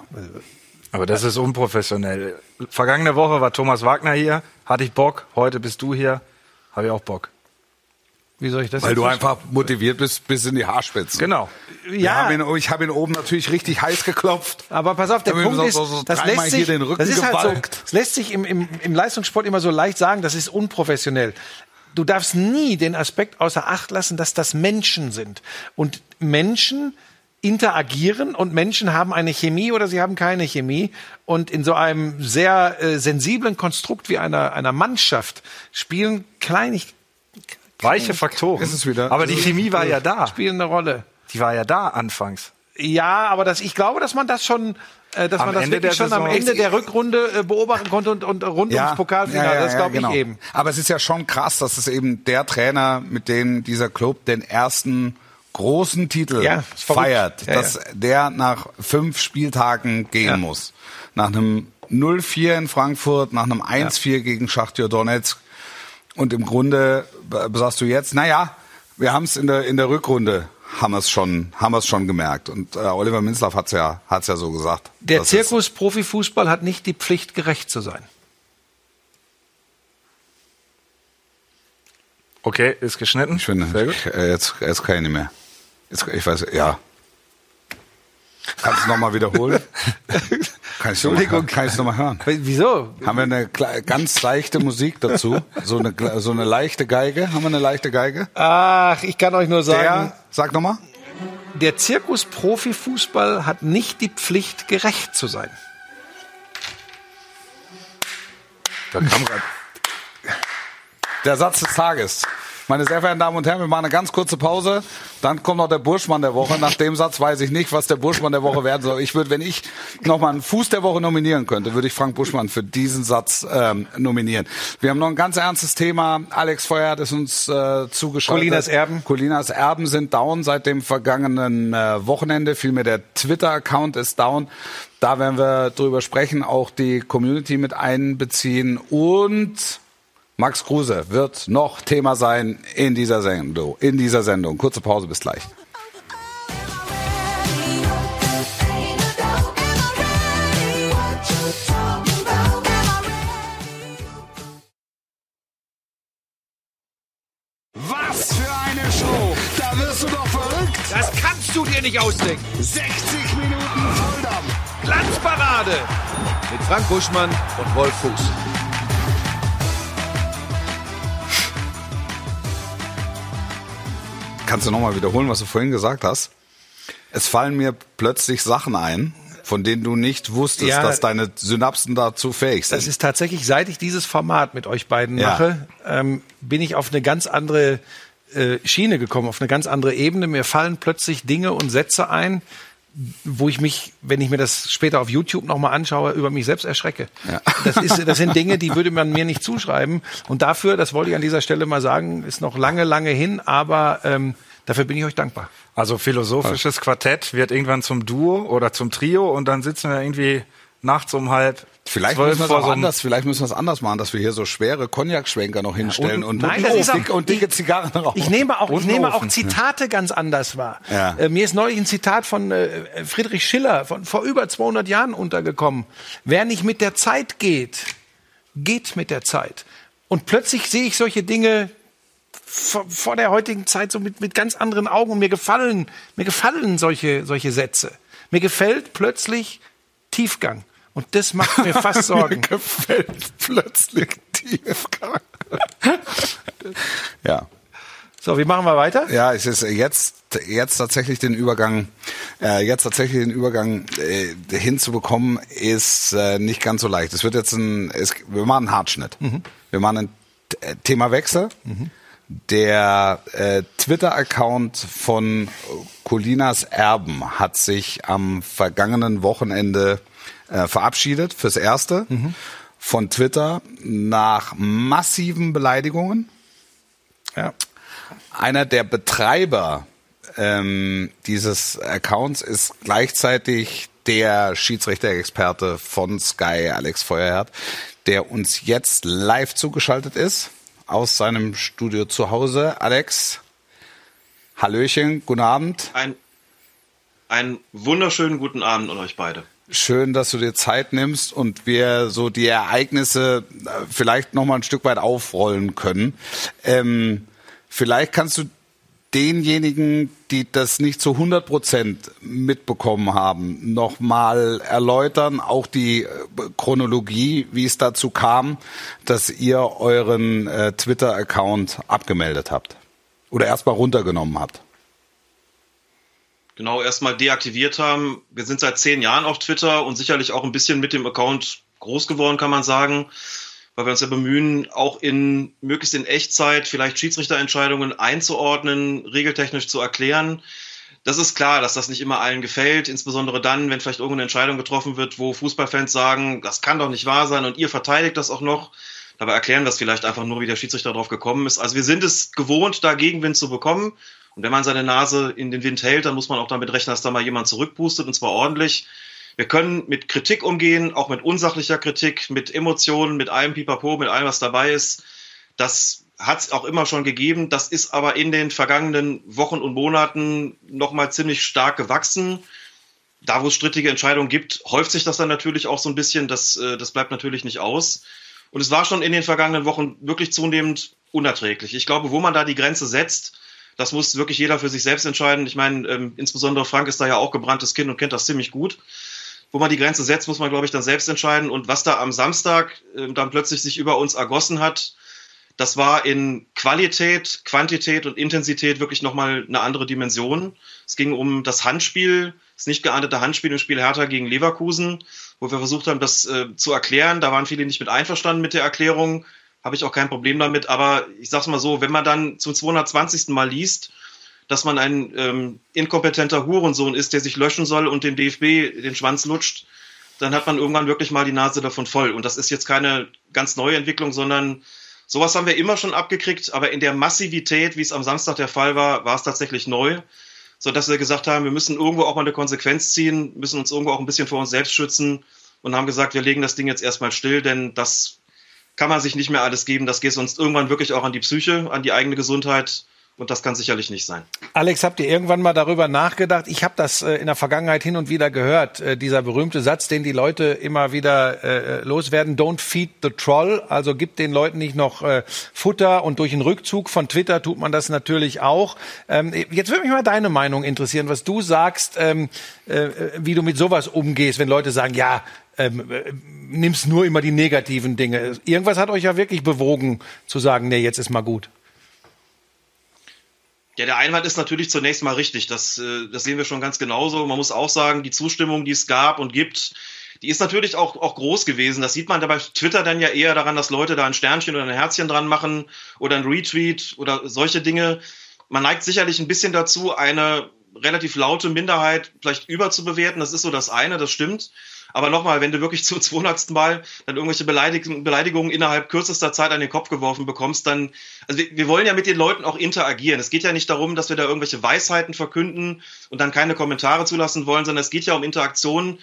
Aber das ist unprofessionell. Vergangene Woche war Thomas Wagner hier, hatte ich Bock. Heute bist du hier, habe ich auch Bock. Wie soll ich das Weil du einfach motiviert bist bis in die Haarspitzen. Genau. Ja. ihn, ich habe ihn oben natürlich richtig heiß geklopft. Aber pass auf, der Punkt so- ist, so- so das lässt sich, das ist halt so, das lässt sich im, im, im Leistungssport immer so leicht sagen, das ist unprofessionell. Du darfst nie den Aspekt außer Acht lassen, dass das Menschen sind. Und Menschen interagieren und Menschen haben eine Chemie oder sie haben keine Chemie. Und in so einem sehr äh, sensiblen Konstrukt wie einer, einer Mannschaft spielen Kleinig Weiche Faktoren. Ist es wieder. Aber die Chemie war ja da. spielen eine Rolle. Die war ja da anfangs. Ja, aber das, ich glaube, dass man das schon, äh, dass Am man das Ende wirklich der schon am Saison- Ende der Rückrunde äh, beobachten konnte und, und rund ums Pokalfinale. das glaube ich genau. eben. Aber es ist ja schon krass, dass es eben der Trainer, mit dem dieser Club den ersten großen Titel Ja, feiert, Ja, dass der nach fünf Spieltagen gehen Ja. muss. Nach einem 0-4 in Frankfurt, nach einem 1-4 gegen Schachtjör Donetsk. Und im Grunde b- sagst du jetzt, naja, wir haben es in der, in der Rückrunde, haben es schon, haben es schon gemerkt. Und äh, Oliver Minzlaff hat's ja, hat's ja so gesagt. Der Zirkus Profifußball hat nicht die Pflicht, gerecht zu sein. Okay, ist geschnitten. Ich finde, Sehr gut. äh, jetzt, jetzt kann ich nicht mehr. Jetzt, ich weiß, ja. Kannst du noch mal wiederholen? <laughs> kann ich hören? kann ich noch mal hören? Wieso? Haben wir eine ganz leichte Musik dazu? So eine, so eine leichte Geige? Haben wir eine leichte Geige? Ach, ich kann euch nur sagen, Der, sag noch mal. der Zirkus Profifußball hat nicht die Pflicht, gerecht zu sein. Da kam grad der Satz des Tages. Meine sehr verehrten Damen und Herren, wir machen eine ganz kurze Pause. Dann kommt noch der Burschmann der Woche. Nach dem Satz weiß ich nicht, was der Burschmann der Woche werden soll. Ich würde, wenn ich noch mal einen Fuß der Woche nominieren könnte, würde ich Frank Buschmann für diesen Satz ähm, nominieren. Wir haben noch ein ganz ernstes Thema. Alex Feuer hat es uns äh, zugeschaltet. Colinas Erben. Colinas Erben sind down seit dem vergangenen äh, Wochenende. Vielmehr der Twitter-Account ist down. Da werden wir drüber sprechen, auch die Community mit einbeziehen und Max Kruse wird noch Thema sein in dieser Sendung. In dieser Sendung. Kurze Pause, bis gleich. Was für eine Show. Da wirst du doch verrückt. Das kannst du dir nicht ausdenken. 60 Minuten Volldampf. Glanzparade mit Frank Buschmann und Wolf Fuß. Kannst du nochmal wiederholen, was du vorhin gesagt hast? Es fallen mir plötzlich Sachen ein, von denen du nicht wusstest, Ja. dass deine Synapsen dazu fähig sind. Das ist tatsächlich, seit ich dieses Format mit euch beiden Ja. mache, ähm, bin ich auf eine ganz andere äh, Schiene gekommen, auf eine ganz andere Ebene. Mir fallen plötzlich Dinge und Sätze ein, wo ich mich, wenn ich mir das später auf YouTube nochmal anschaue, über mich selbst erschrecke. Ja. Das, ist, das sind Dinge, die <laughs> würde man mir nicht zuschreiben. Und dafür, das wollte ich an dieser Stelle mal sagen, ist noch lange, lange hin, aber ähm, dafür bin ich euch dankbar. Also philosophisches Quartett wird irgendwann zum Duo oder zum Trio und dann sitzen wir irgendwie nachts um halb Vielleicht müssen wir es so anders, vielleicht müssen wir es anders machen, dass wir hier so schwere Cognac-Schwenker noch hinstellen und, Nein, und, das ist auch- dicke, und dicke Zigarren rauchen. Ich nehme auch, ich Und nehme auch. Zitate ganz anders wahr. Ja. Äh, mir ist neulich ein Zitat von äh, Friedrich Schiller von vor über 200 Jahren untergekommen. Wer nicht mit der Zeit geht, geht mit der Zeit. Und plötzlich sehe ich solche Dinge vor, vor der heutigen Zeit so mit, mit ganz anderen Augen und mir gefallen, mir gefallen solche, solche Sätze. Mir gefällt plötzlich Tiefgang. Und das macht mir fast <laughs> Mir Sorgen. gefällt plötzlich Tiefgang. ja. So, wie machen wir weiter? Ja, es ist jetzt jetzt tatsächlich den Übergang äh, jetzt tatsächlich den Übergang äh, hinzubekommen ist äh, nicht ganz so leicht. Es wird jetzt ein es, wir machen einen Hartschnitt. Wir machen ein äh, Themawechsel. Der äh, Twitter-Account von Colinas Erben hat sich am vergangenen Wochenende äh, verabschiedet fürs Erste von Twitter nach massiven Beleidigungen. Ja. Einer der Betreiber ähm, dieses Accounts ist gleichzeitig der Schiedsrichter-Experte von Sky, Alex Feuerherd, der uns jetzt live zugeschaltet ist aus seinem Studio zu Hause. Alex, Hallöchen, guten Abend. Ein, einen wunderschönen guten Abend an euch beide. Schön, dass du dir Zeit nimmst und wir so die Ereignisse äh, vielleicht noch mal ein Stück weit aufrollen können. Ähm, vielleicht kannst du denjenigen, die das nicht zu 100 Prozent mitbekommen haben, noch mal erläutern, auch die äh, Chronologie, wie es dazu kam, dass ihr euren äh, Twitter-Account abgemeldet habt oder erstmal runtergenommen habt. Genau, erstmal deaktiviert haben. Wir sind seit zehn Jahren auf Twitter und sicherlich auch ein bisschen mit dem Account groß geworden, kann man sagen, weil wir uns ja bemühen, auch in möglichst in Echtzeit vielleicht Schiedsrichterentscheidungen einzuordnen, regeltechnisch zu erklären. Das ist klar, dass das nicht immer allen gefällt, insbesondere dann, wenn vielleicht irgendeine Entscheidung getroffen wird, wo Fußballfans sagen, das kann doch nicht wahr sein und ihr verteidigt das auch noch. Dabei erklären wir es vielleicht einfach nur, wie der Schiedsrichter darauf gekommen ist. Also wir sind es gewohnt, da Gegenwind zu bekommen. Und wenn man seine Nase in den Wind hält, dann muss man auch damit rechnen, dass da mal jemand zurückpustet und zwar ordentlich. Wir können mit Kritik umgehen, auch mit unsachlicher Kritik, mit Emotionen, mit allem Pipapo, mit allem, was dabei ist. Das hat es auch immer schon gegeben. Das ist aber in den vergangenen Wochen und Monaten nochmal ziemlich stark gewachsen. Da, wo es strittige Entscheidungen gibt, häuft sich das dann natürlich auch so ein bisschen. Das, äh, das bleibt natürlich nicht aus. Und es war schon in den vergangenen Wochen wirklich zunehmend unerträglich. Ich glaube, wo man da die Grenze setzt, das muss wirklich jeder für sich selbst entscheiden. Ich meine, ähm, insbesondere Frank ist da ja auch gebranntes Kind und kennt das ziemlich gut. Wo man die Grenze setzt, muss man, glaube ich, dann selbst entscheiden. Und was da am Samstag äh, dann plötzlich sich über uns ergossen hat, das war in Qualität, Quantität und Intensität wirklich nochmal eine andere Dimension. Es ging um das Handspiel, das nicht geahndete Handspiel im Spiel Hertha gegen Leverkusen, wo wir versucht haben, das äh, zu erklären. Da waren viele nicht mit einverstanden mit der Erklärung. Habe ich auch kein Problem damit. Aber ich sag's mal so, wenn man dann zum 220. Mal liest, dass man ein ähm, inkompetenter Hurensohn ist, der sich löschen soll und dem DFB den Schwanz lutscht, dann hat man irgendwann wirklich mal die Nase davon voll. Und das ist jetzt keine ganz neue Entwicklung, sondern Sowas haben wir immer schon abgekriegt, aber in der Massivität, wie es am Samstag der Fall war, war es tatsächlich neu, so dass wir gesagt haben, wir müssen irgendwo auch mal eine Konsequenz ziehen, müssen uns irgendwo auch ein bisschen vor uns selbst schützen und haben gesagt, wir legen das Ding jetzt erstmal still, denn das kann man sich nicht mehr alles geben. Das geht sonst irgendwann wirklich auch an die Psyche, an die eigene Gesundheit. Und das kann sicherlich nicht sein. Alex, habt ihr irgendwann mal darüber nachgedacht? Ich habe das äh, in der Vergangenheit hin und wieder gehört, äh, dieser berühmte Satz, den die Leute immer wieder äh, loswerden, don't feed the troll, also gibt den Leuten nicht noch äh, Futter und durch den Rückzug von Twitter tut man das natürlich auch. Ähm, jetzt würde mich mal deine Meinung interessieren, was du sagst, ähm, äh, wie du mit sowas umgehst, wenn Leute sagen, ja, ähm, äh, nimmst nur immer die negativen Dinge. Irgendwas hat euch ja wirklich bewogen zu sagen, nee, jetzt ist mal gut. Ja, der Einwand ist natürlich zunächst mal richtig. Das, äh, das sehen wir schon ganz genauso. Man muss auch sagen, die Zustimmung, die es gab und gibt, die ist natürlich auch, auch groß gewesen. Das sieht man da bei Twitter dann ja eher daran, dass Leute da ein Sternchen oder ein Herzchen dran machen oder ein Retweet oder solche Dinge. Man neigt sicherlich ein bisschen dazu, eine relativ laute Minderheit vielleicht überzubewerten. Das ist so das eine, das stimmt. Aber nochmal, wenn du wirklich zum <laughs> 200. Mal dann irgendwelche Beleidigungen, Beleidigungen innerhalb kürzester Zeit an den Kopf geworfen bekommst, dann, also wir, wir, wollen ja mit den Leuten auch interagieren. Es geht ja nicht darum, dass wir da irgendwelche Weisheiten verkünden und dann keine Kommentare zulassen wollen, sondern es geht ja um Interaktionen.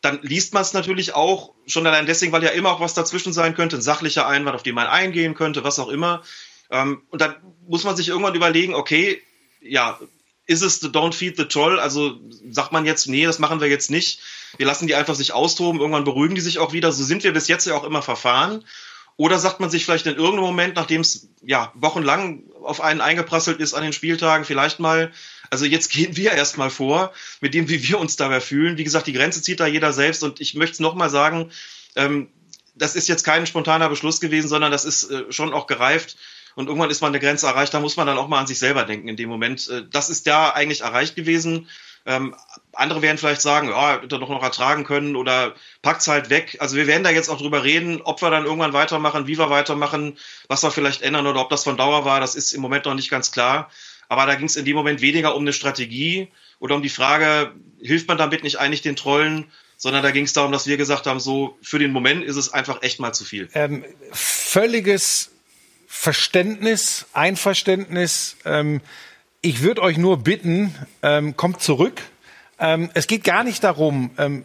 Dann liest man es natürlich auch, schon allein deswegen, weil ja immer auch was dazwischen sein könnte, ein sachlicher Einwand, auf den man eingehen könnte, was auch immer. Ähm, und dann muss man sich irgendwann überlegen, okay, ja, ist es the Don't Feed the Troll? Also sagt man jetzt, nee, das machen wir jetzt nicht. Wir lassen die einfach sich austoben, irgendwann beruhigen die sich auch wieder. So sind wir bis jetzt ja auch immer verfahren. Oder sagt man sich vielleicht in irgendeinem Moment, nachdem es ja wochenlang auf einen eingeprasselt ist an den Spieltagen, vielleicht mal, also jetzt gehen wir erstmal vor, mit dem, wie wir uns dabei fühlen. Wie gesagt, die Grenze zieht da jeder selbst und ich möchte es nochmal sagen, ähm, das ist jetzt kein spontaner Beschluss gewesen, sondern das ist äh, schon auch gereift und irgendwann ist man eine Grenze erreicht, da muss man dann auch mal an sich selber denken in dem Moment. Äh, das ist ja eigentlich erreicht gewesen. Ähm, andere werden vielleicht sagen, ja, hätte doch noch ertragen können oder packt's halt weg. Also wir werden da jetzt auch drüber reden, ob wir dann irgendwann weitermachen, wie wir weitermachen, was wir vielleicht ändern oder ob das von Dauer war, das ist im Moment noch nicht ganz klar. Aber da ging es in dem Moment weniger um eine Strategie oder um die Frage, hilft man damit nicht eigentlich den Trollen, sondern da ging es darum, dass wir gesagt haben, so für den Moment ist es einfach echt mal zu viel. Ähm, völliges Verständnis, Einverständnis. Ähm, ich würde euch nur bitten, ähm, kommt zurück. Ähm, es geht gar nicht darum, ähm,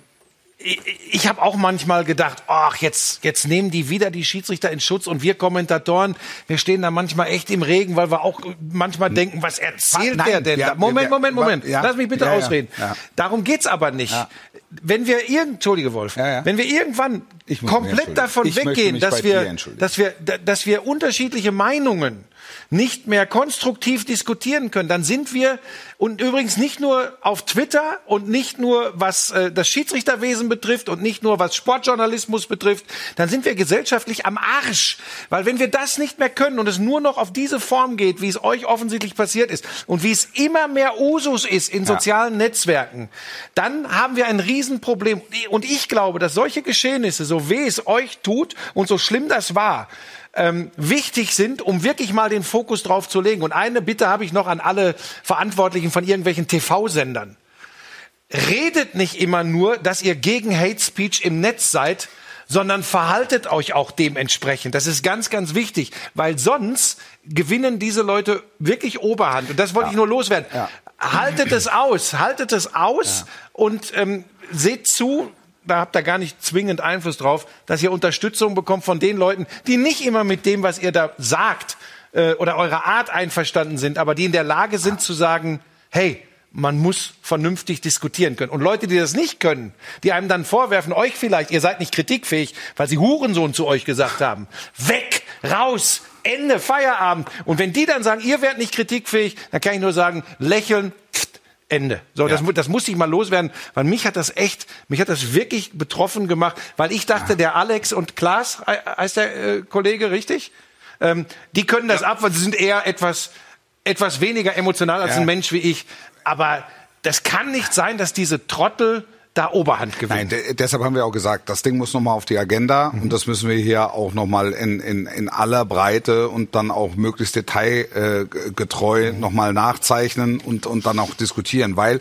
ich, ich habe auch manchmal gedacht, ach, jetzt, jetzt nehmen die wieder die Schiedsrichter in Schutz und wir Kommentatoren, wir stehen da manchmal echt im Regen, weil wir auch manchmal denken, was erzählt Nein, der denn ja, da? Moment, Moment, Moment. ja, Lass mich bitte ja, ausreden. Darum geht's aber nicht. Wenn wir irgend, Entschuldige Wolf, wenn wir irgendwann komplett davon Ich weggehen, dass wir, dass wir, da- dass wir unterschiedliche Meinungen nicht mehr konstruktiv diskutieren können, dann sind wir und übrigens nicht nur auf Twitter und nicht nur was äh, das Schiedsrichterwesen betrifft und nicht nur was Sportjournalismus betrifft, dann sind wir gesellschaftlich am Arsch, weil wenn wir das nicht mehr können und es nur noch auf diese Form geht, wie es euch offensichtlich passiert ist und wie es immer mehr Usus ist in sozialen Netzwerken, dann haben wir ein Riesenproblem. Und ich glaube, dass solche Geschehnisse, so weh es euch tut und so schlimm das war, ähm, wichtig sind, um wirklich mal den Fokus drauf zu legen. Und eine Bitte habe ich noch an alle Verantwortlichen von irgendwelchen TV-Sendern. Redet nicht immer nur, dass ihr gegen Hate Speech im Netz seid, sondern verhaltet euch auch dementsprechend. Das ist ganz, ganz wichtig, weil sonst gewinnen diese Leute wirklich Oberhand. Und das wollte ich nur loswerden. Ja. Haltet es aus, haltet es aus und ähm, seht zu, da habt ihr gar nicht zwingend Einfluss drauf, dass ihr Unterstützung bekommt von den Leuten, die nicht immer mit dem, was ihr da sagt, äh, oder eurer Art einverstanden sind, aber die in der Lage sind zu sagen, hey, man muss vernünftig diskutieren können. Und Leute, die das nicht können, die einem dann vorwerfen, euch vielleicht, ihr seid nicht kritikfähig, weil sie Hurensohn zu euch gesagt haben. Weg, raus, Ende, Feierabend. Und wenn die dann sagen, ihr werdet nicht kritikfähig, dann kann ich nur sagen, lächeln, Ende. So, das, mu- das muss ich mal loswerden, weil mich hat das echt, mich hat das wirklich betroffen gemacht, weil ich dachte, der Alex und Klaas, he- heißt der äh, Kollege, richtig? Ähm, die können das ab, weil sie sind eher etwas, etwas weniger emotional als Ja. ein Mensch wie ich. Aber das kann nicht sein, dass diese Trottel da Oberhand gewinnen. Nein, de deshalb haben wir auch gesagt, das Ding muss nochmal auf die Agenda und das müssen wir hier auch nochmal in, in, in aller Breite und dann auch möglichst detailgetreu mhm. nochmal nachzeichnen und, und dann auch diskutieren, weil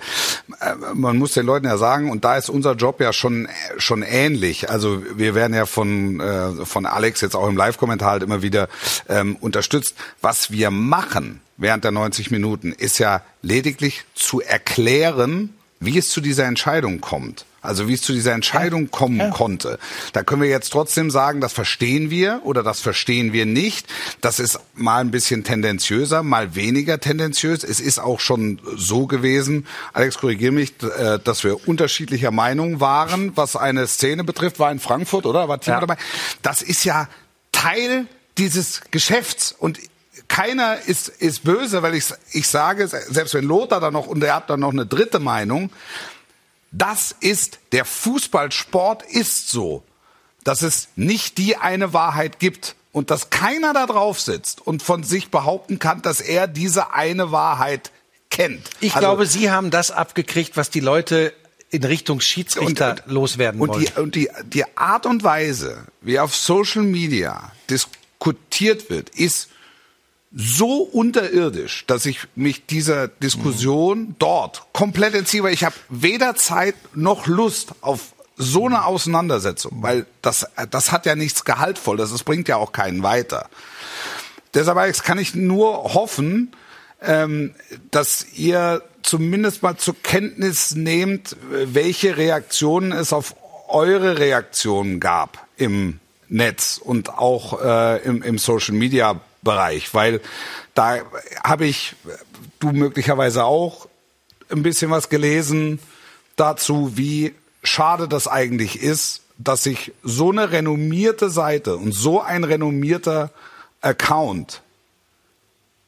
äh, man muss den Leuten ja sagen, und da ist unser Job ja schon, schon ähnlich. Also wir werden ja von, äh, von Alex jetzt auch im Live-Kommentar halt immer wieder ähm, unterstützt. Was wir machen während der 90 Minuten ist ja lediglich zu erklären, wie es zu dieser Entscheidung kommt. Also wie es zu dieser Entscheidung kommen ja. konnte. Da können wir jetzt trotzdem sagen, das verstehen wir oder das verstehen wir nicht. Das ist mal ein bisschen tendenziöser, mal weniger tendenziös. Es ist auch schon so gewesen, Alex, korrigier mich, äh, dass wir unterschiedlicher Meinung waren, was eine Szene betrifft. War in Frankfurt, oder? War Timo ja. dabei? Das ist ja Teil dieses Geschäfts und keiner ist, ist böse, weil ich, ich sage, selbst wenn Lothar da noch, und er hat da noch eine dritte Meinung, das ist, der Fußballsport ist so, dass es nicht die eine Wahrheit gibt und dass keiner da drauf sitzt und von sich behaupten kann, dass er diese eine Wahrheit kennt. Ich also, glaube, Sie haben das abgekriegt, was die Leute in Richtung Schiedsrichter und, und, loswerden und wollen. Die, und die, die Art und Weise, wie auf Social Media diskutiert wird, ist so unterirdisch, dass ich mich dieser Diskussion mhm. dort komplett entziehe, weil ich habe weder Zeit noch Lust auf so eine Auseinandersetzung, weil das, das hat ja nichts gehaltvoll, das bringt ja auch keinen weiter. Deshalb kann ich nur hoffen, ähm, dass ihr zumindest mal zur Kenntnis nehmt, welche Reaktionen es auf eure Reaktionen gab im Netz und auch äh, im, im Social Media Bereich, weil da habe ich, du möglicherweise auch, ein bisschen was gelesen dazu, wie schade das eigentlich ist, dass sich so eine renommierte Seite und so ein renommierter Account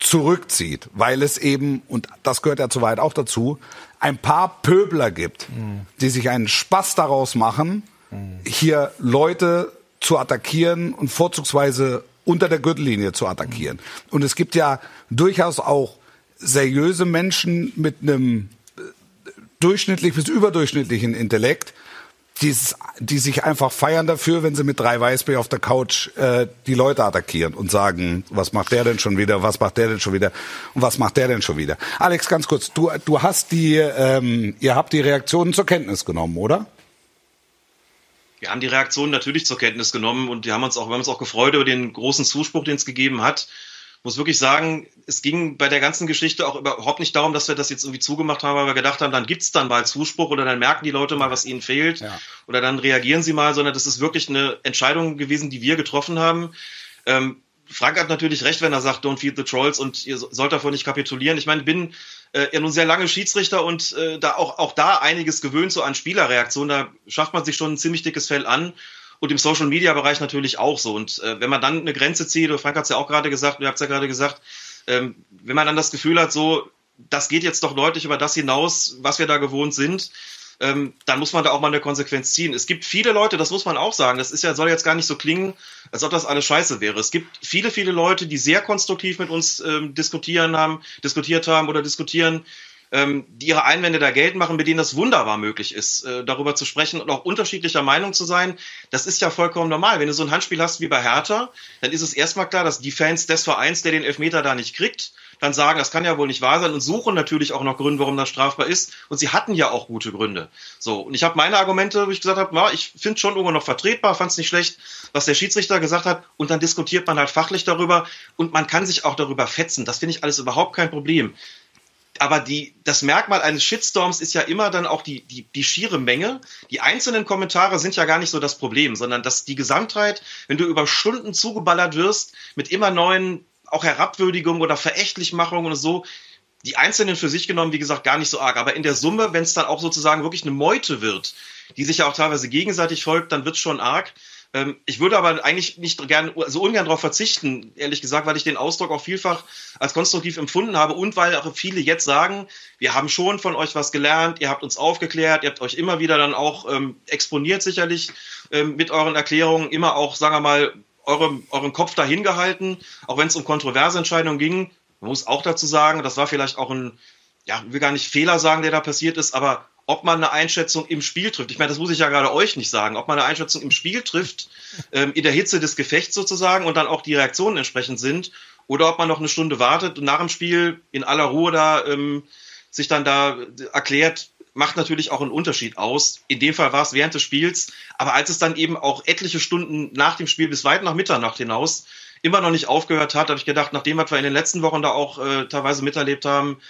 zurückzieht, weil es eben, und das gehört ja zu weit auch dazu, ein paar Pöbler gibt, mhm. die sich einen Spaß daraus machen, mhm. hier Leute zu attackieren und vorzugsweise unter der Gürtellinie zu attackieren. Und es gibt ja durchaus auch seriöse Menschen mit einem durchschnittlich bis überdurchschnittlichen Intellekt, die, die sich einfach feiern dafür, wenn sie mit drei Weißbier auf der Couch äh, die Leute attackieren und sagen, was macht der denn schon wieder, was macht der denn schon wieder und was macht der denn schon wieder. Alex, ganz kurz, du, du hast die, ähm, ihr habt die Reaktionen zur Kenntnis genommen, oder? Wir haben die Reaktionen natürlich zur Kenntnis genommen und die haben uns auch, wir haben uns auch gefreut über den großen Zuspruch, den es gegeben hat. Muss wirklich sagen, es ging bei der ganzen Geschichte auch überhaupt nicht darum, dass wir das jetzt irgendwie zugemacht haben, weil wir gedacht haben, dann gibt's dann mal Zuspruch oder dann merken die Leute mal, was ihnen fehlt ja. oder dann reagieren sie mal, sondern das ist wirklich eine Entscheidung gewesen, die wir getroffen haben. Ähm, Frank hat natürlich recht, wenn er sagt, don't feed the trolls und ihr sollt davon nicht kapitulieren. Ich meine, ich bin äh, ja nun sehr lange Schiedsrichter und äh, da auch, auch da einiges gewöhnt so an Spielerreaktionen. Da schafft man sich schon ein ziemlich dickes Fell an. Und im Social Media Bereich natürlich auch so. Und äh, wenn man dann eine Grenze zieht, Frank hat es ja auch gerade gesagt, ihr habt es ja gerade gesagt, ähm, wenn man dann das Gefühl hat, so, das geht jetzt doch deutlich über das hinaus, was wir da gewohnt sind, ähm, dann muss man da auch mal eine Konsequenz ziehen. Es gibt viele Leute, das muss man auch sagen, das ist ja, soll jetzt gar nicht so klingen, als ob das alles scheiße wäre. Es gibt viele, viele Leute, die sehr konstruktiv mit uns ähm, diskutieren haben, diskutiert haben oder diskutieren, ähm, die ihre Einwände da Geld machen, mit denen das wunderbar möglich ist, äh, darüber zu sprechen und auch unterschiedlicher Meinung zu sein. Das ist ja vollkommen normal. Wenn du so ein Handspiel hast wie bei Hertha, dann ist es erstmal klar, dass die Fans des Vereins, der den Elfmeter da nicht kriegt, dann sagen, das kann ja wohl nicht wahr sein und suchen natürlich auch noch Gründe, warum das strafbar ist. Und sie hatten ja auch gute Gründe. So, und ich habe meine Argumente, wo ich gesagt habe, na, ich finde schon irgendwo noch vertretbar, fand es nicht schlecht, was der Schiedsrichter gesagt hat. Und dann diskutiert man halt fachlich darüber und man kann sich auch darüber fetzen. Das finde ich alles überhaupt kein Problem aber die, das Merkmal eines Shitstorms ist ja immer dann auch die, die, die schiere Menge. Die einzelnen Kommentare sind ja gar nicht so das Problem, sondern dass die Gesamtheit, wenn du über Stunden zugeballert wirst mit immer neuen auch Herabwürdigung oder Verächtlichmachung und so, die Einzelnen für sich genommen, wie gesagt, gar nicht so arg. Aber in der Summe, wenn es dann auch sozusagen wirklich eine Meute wird, die sich ja auch teilweise gegenseitig folgt, dann wird es schon arg. Ähm, ich würde aber eigentlich nicht gern, so ungern darauf verzichten, ehrlich gesagt, weil ich den Ausdruck auch vielfach als konstruktiv empfunden habe und weil auch viele jetzt sagen, wir haben schon von euch was gelernt, ihr habt uns aufgeklärt, ihr habt euch immer wieder dann auch ähm, exponiert sicherlich ähm, mit euren Erklärungen, immer auch, sagen wir mal, eure, euren Kopf dahin gehalten, auch wenn es um kontroverse Entscheidungen ging. Man muss auch dazu sagen, das war vielleicht auch ein, ja, ich will gar nicht Fehler sagen, der da passiert ist, aber ob man eine Einschätzung im Spiel trifft. Ich meine, das muss ich ja gerade euch nicht sagen. Ob man eine Einschätzung im Spiel trifft, <laughs> ähm, in der Hitze des Gefechts sozusagen und dann auch die Reaktionen entsprechend sind, oder ob man noch eine Stunde wartet und nach dem Spiel in aller Ruhe da ähm, sich dann da erklärt, macht natürlich auch einen Unterschied aus. In dem Fall war es während des Spiels, aber als es dann eben auch etliche Stunden nach dem Spiel bis weit nach Mitternacht hinaus immer noch nicht aufgehört hat, habe ich gedacht, nachdem was wir in den letzten Wochen da auch äh, teilweise miterlebt haben,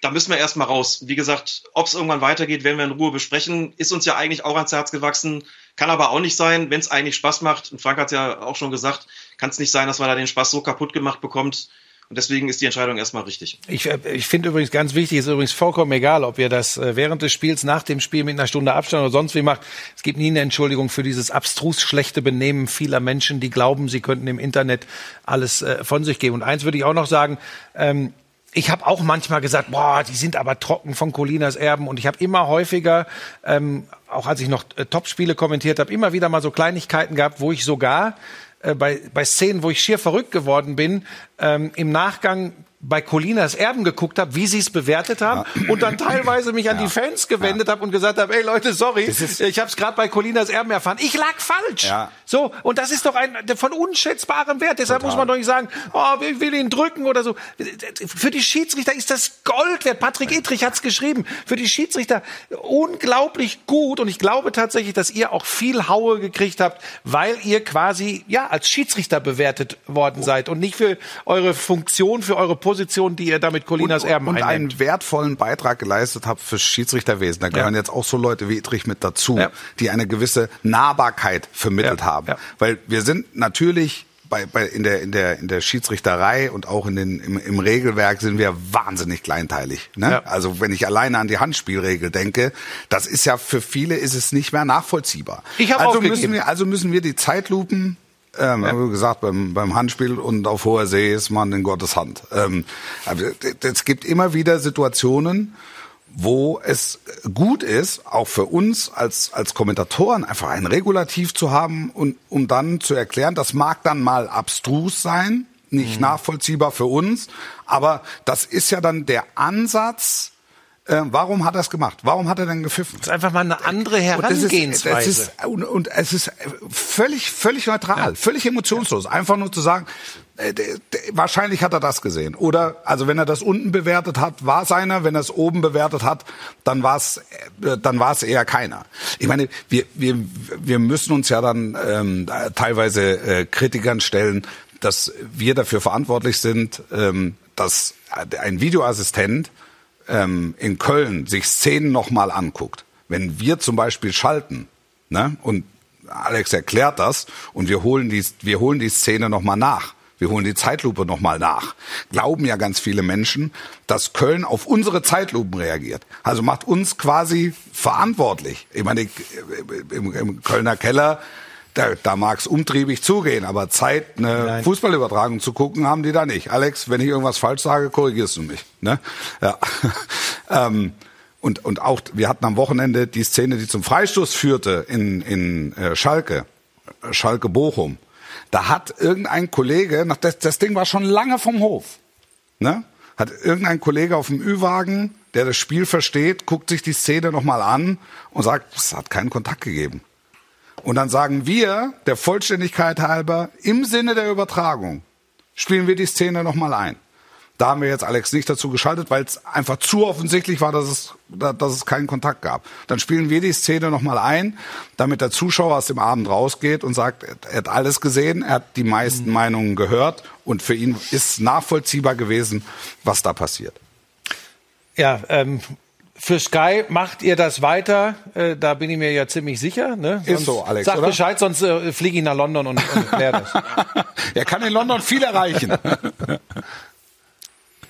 da müssen wir erstmal raus. Wie gesagt, ob es irgendwann weitergeht, werden wir in Ruhe besprechen. Ist uns ja eigentlich auch ans Herz gewachsen. Kann aber auch nicht sein, wenn es eigentlich Spaß macht. Und Frank hat es ja auch schon gesagt, kann es nicht sein, dass man da den Spaß so kaputt gemacht bekommt. Und deswegen ist die Entscheidung erstmal richtig. Ich, äh, ich finde übrigens ganz wichtig, ist übrigens vollkommen egal, ob ihr das äh, während des Spiels, nach dem Spiel mit einer Stunde Abstand oder sonst wie macht. Es gibt nie eine Entschuldigung für dieses abstrus schlechte Benehmen vieler Menschen, die glauben, sie könnten im Internet alles äh, von sich geben. Und eins würde ich auch noch sagen, ähm, ich habe auch manchmal gesagt, boah, die sind aber trocken von Colinas Erben. Und ich habe immer häufiger, ähm, auch als ich noch äh, Topspiele kommentiert habe, immer wieder mal so Kleinigkeiten gehabt, wo ich sogar äh, bei, bei Szenen, wo ich schier verrückt geworden bin, ähm, im Nachgang bei Colinas Erben geguckt habe, wie sie es bewertet haben ja. und dann teilweise mich an ja. die Fans gewendet ja. habe und gesagt habe, ey Leute, sorry, ich habe es gerade bei Colinas Erben erfahren. Ich lag falsch. Ja. So, und das ist doch ein von unschätzbarem Wert. Deshalb Total. muss man doch nicht sagen, oh, ich will ihn drücken oder so. Für die Schiedsrichter ist das Gold wert. Patrick Edrich hat's geschrieben. Für die Schiedsrichter unglaublich gut und ich glaube tatsächlich, dass ihr auch viel Haue gekriegt habt, weil ihr quasi ja als Schiedsrichter bewertet worden seid und nicht für eure Funktion, für eure Position die ihr damit Colinas Erben Und einnimmt. einen wertvollen Beitrag geleistet habt fürs Schiedsrichterwesen. Da gehören ja. jetzt auch so Leute wie Idrich mit dazu, ja. die eine gewisse Nahbarkeit vermittelt ja. haben. Weil wir sind natürlich bei, bei, in, der, in, der, in der Schiedsrichterei und auch in den, im, im Regelwerk sind wir wahnsinnig kleinteilig. Ne? Ja. Also wenn ich alleine an die Handspielregel denke, das ist ja für viele ist es nicht mehr nachvollziehbar. Ich also müssen wir also müssen wir die Zeitlupen ähm, ja. Wie gesagt, beim, beim Handspiel und auf hoher See ist man in Gottes Hand. Ähm, es gibt immer wieder Situationen, wo es gut ist, auch für uns als, als Kommentatoren einfach ein Regulativ zu haben und um dann zu erklären, das mag dann mal abstrus sein, nicht mhm. nachvollziehbar für uns, aber das ist ja dann der Ansatz, äh, warum hat er es gemacht? Warum hat er denn gepfiffen? Das ist einfach mal eine andere Herangehensweise. Und, ist, und, und es ist völlig, völlig neutral, ja. völlig emotionslos. Einfach nur zu sagen, wahrscheinlich hat er das gesehen. Oder, also wenn er das unten bewertet hat, war es einer. Wenn er es oben bewertet hat, dann war es, äh, dann war es eher keiner. Ich meine, wir, wir, wir müssen uns ja dann ähm, teilweise äh, Kritikern stellen, dass wir dafür verantwortlich sind, ähm, dass ein Videoassistent ähm, in Köln sich Szenen nochmal anguckt, wenn wir zum Beispiel schalten, ne, und Alex erklärt das, und wir holen die, wir holen die Szene nochmal nach, wir holen die Zeitlupe nochmal nach, glauben ja ganz viele Menschen, dass Köln auf unsere Zeitlupen reagiert. Also macht uns quasi verantwortlich. Ich meine, im, im Kölner Keller da, da mag es umtriebig zugehen, aber Zeit, eine Nein. Fußballübertragung zu gucken, haben die da nicht. Alex, wenn ich irgendwas falsch sage, korrigierst du mich. Ne? Ja. <laughs> ähm, und, und auch, wir hatten am Wochenende die Szene, die zum Freistoß führte in, in äh, Schalke, Schalke Bochum. Da hat irgendein Kollege, das, das Ding war schon lange vom Hof, ne? hat irgendein Kollege auf dem Ü-Wagen, der das Spiel versteht, guckt sich die Szene nochmal an und sagt, es hat keinen Kontakt gegeben. Und dann sagen wir, der Vollständigkeit halber, im Sinne der Übertragung, spielen wir die Szene nochmal ein. Da haben wir jetzt Alex nicht dazu geschaltet, weil es einfach zu offensichtlich war, dass es, dass es keinen Kontakt gab. Dann spielen wir die Szene nochmal ein, damit der Zuschauer aus dem Abend rausgeht und sagt, er hat alles gesehen, er hat die meisten mhm. Meinungen gehört und für ihn ist nachvollziehbar gewesen, was da passiert. Ja, ähm, für Sky macht ihr das weiter, äh, da bin ich mir ja ziemlich sicher. Ne? Sonst Ist so, Alex. Sag oder? Bescheid, sonst äh, fliege ich nach London und, und klär das. <laughs> er kann in London viel erreichen. <laughs>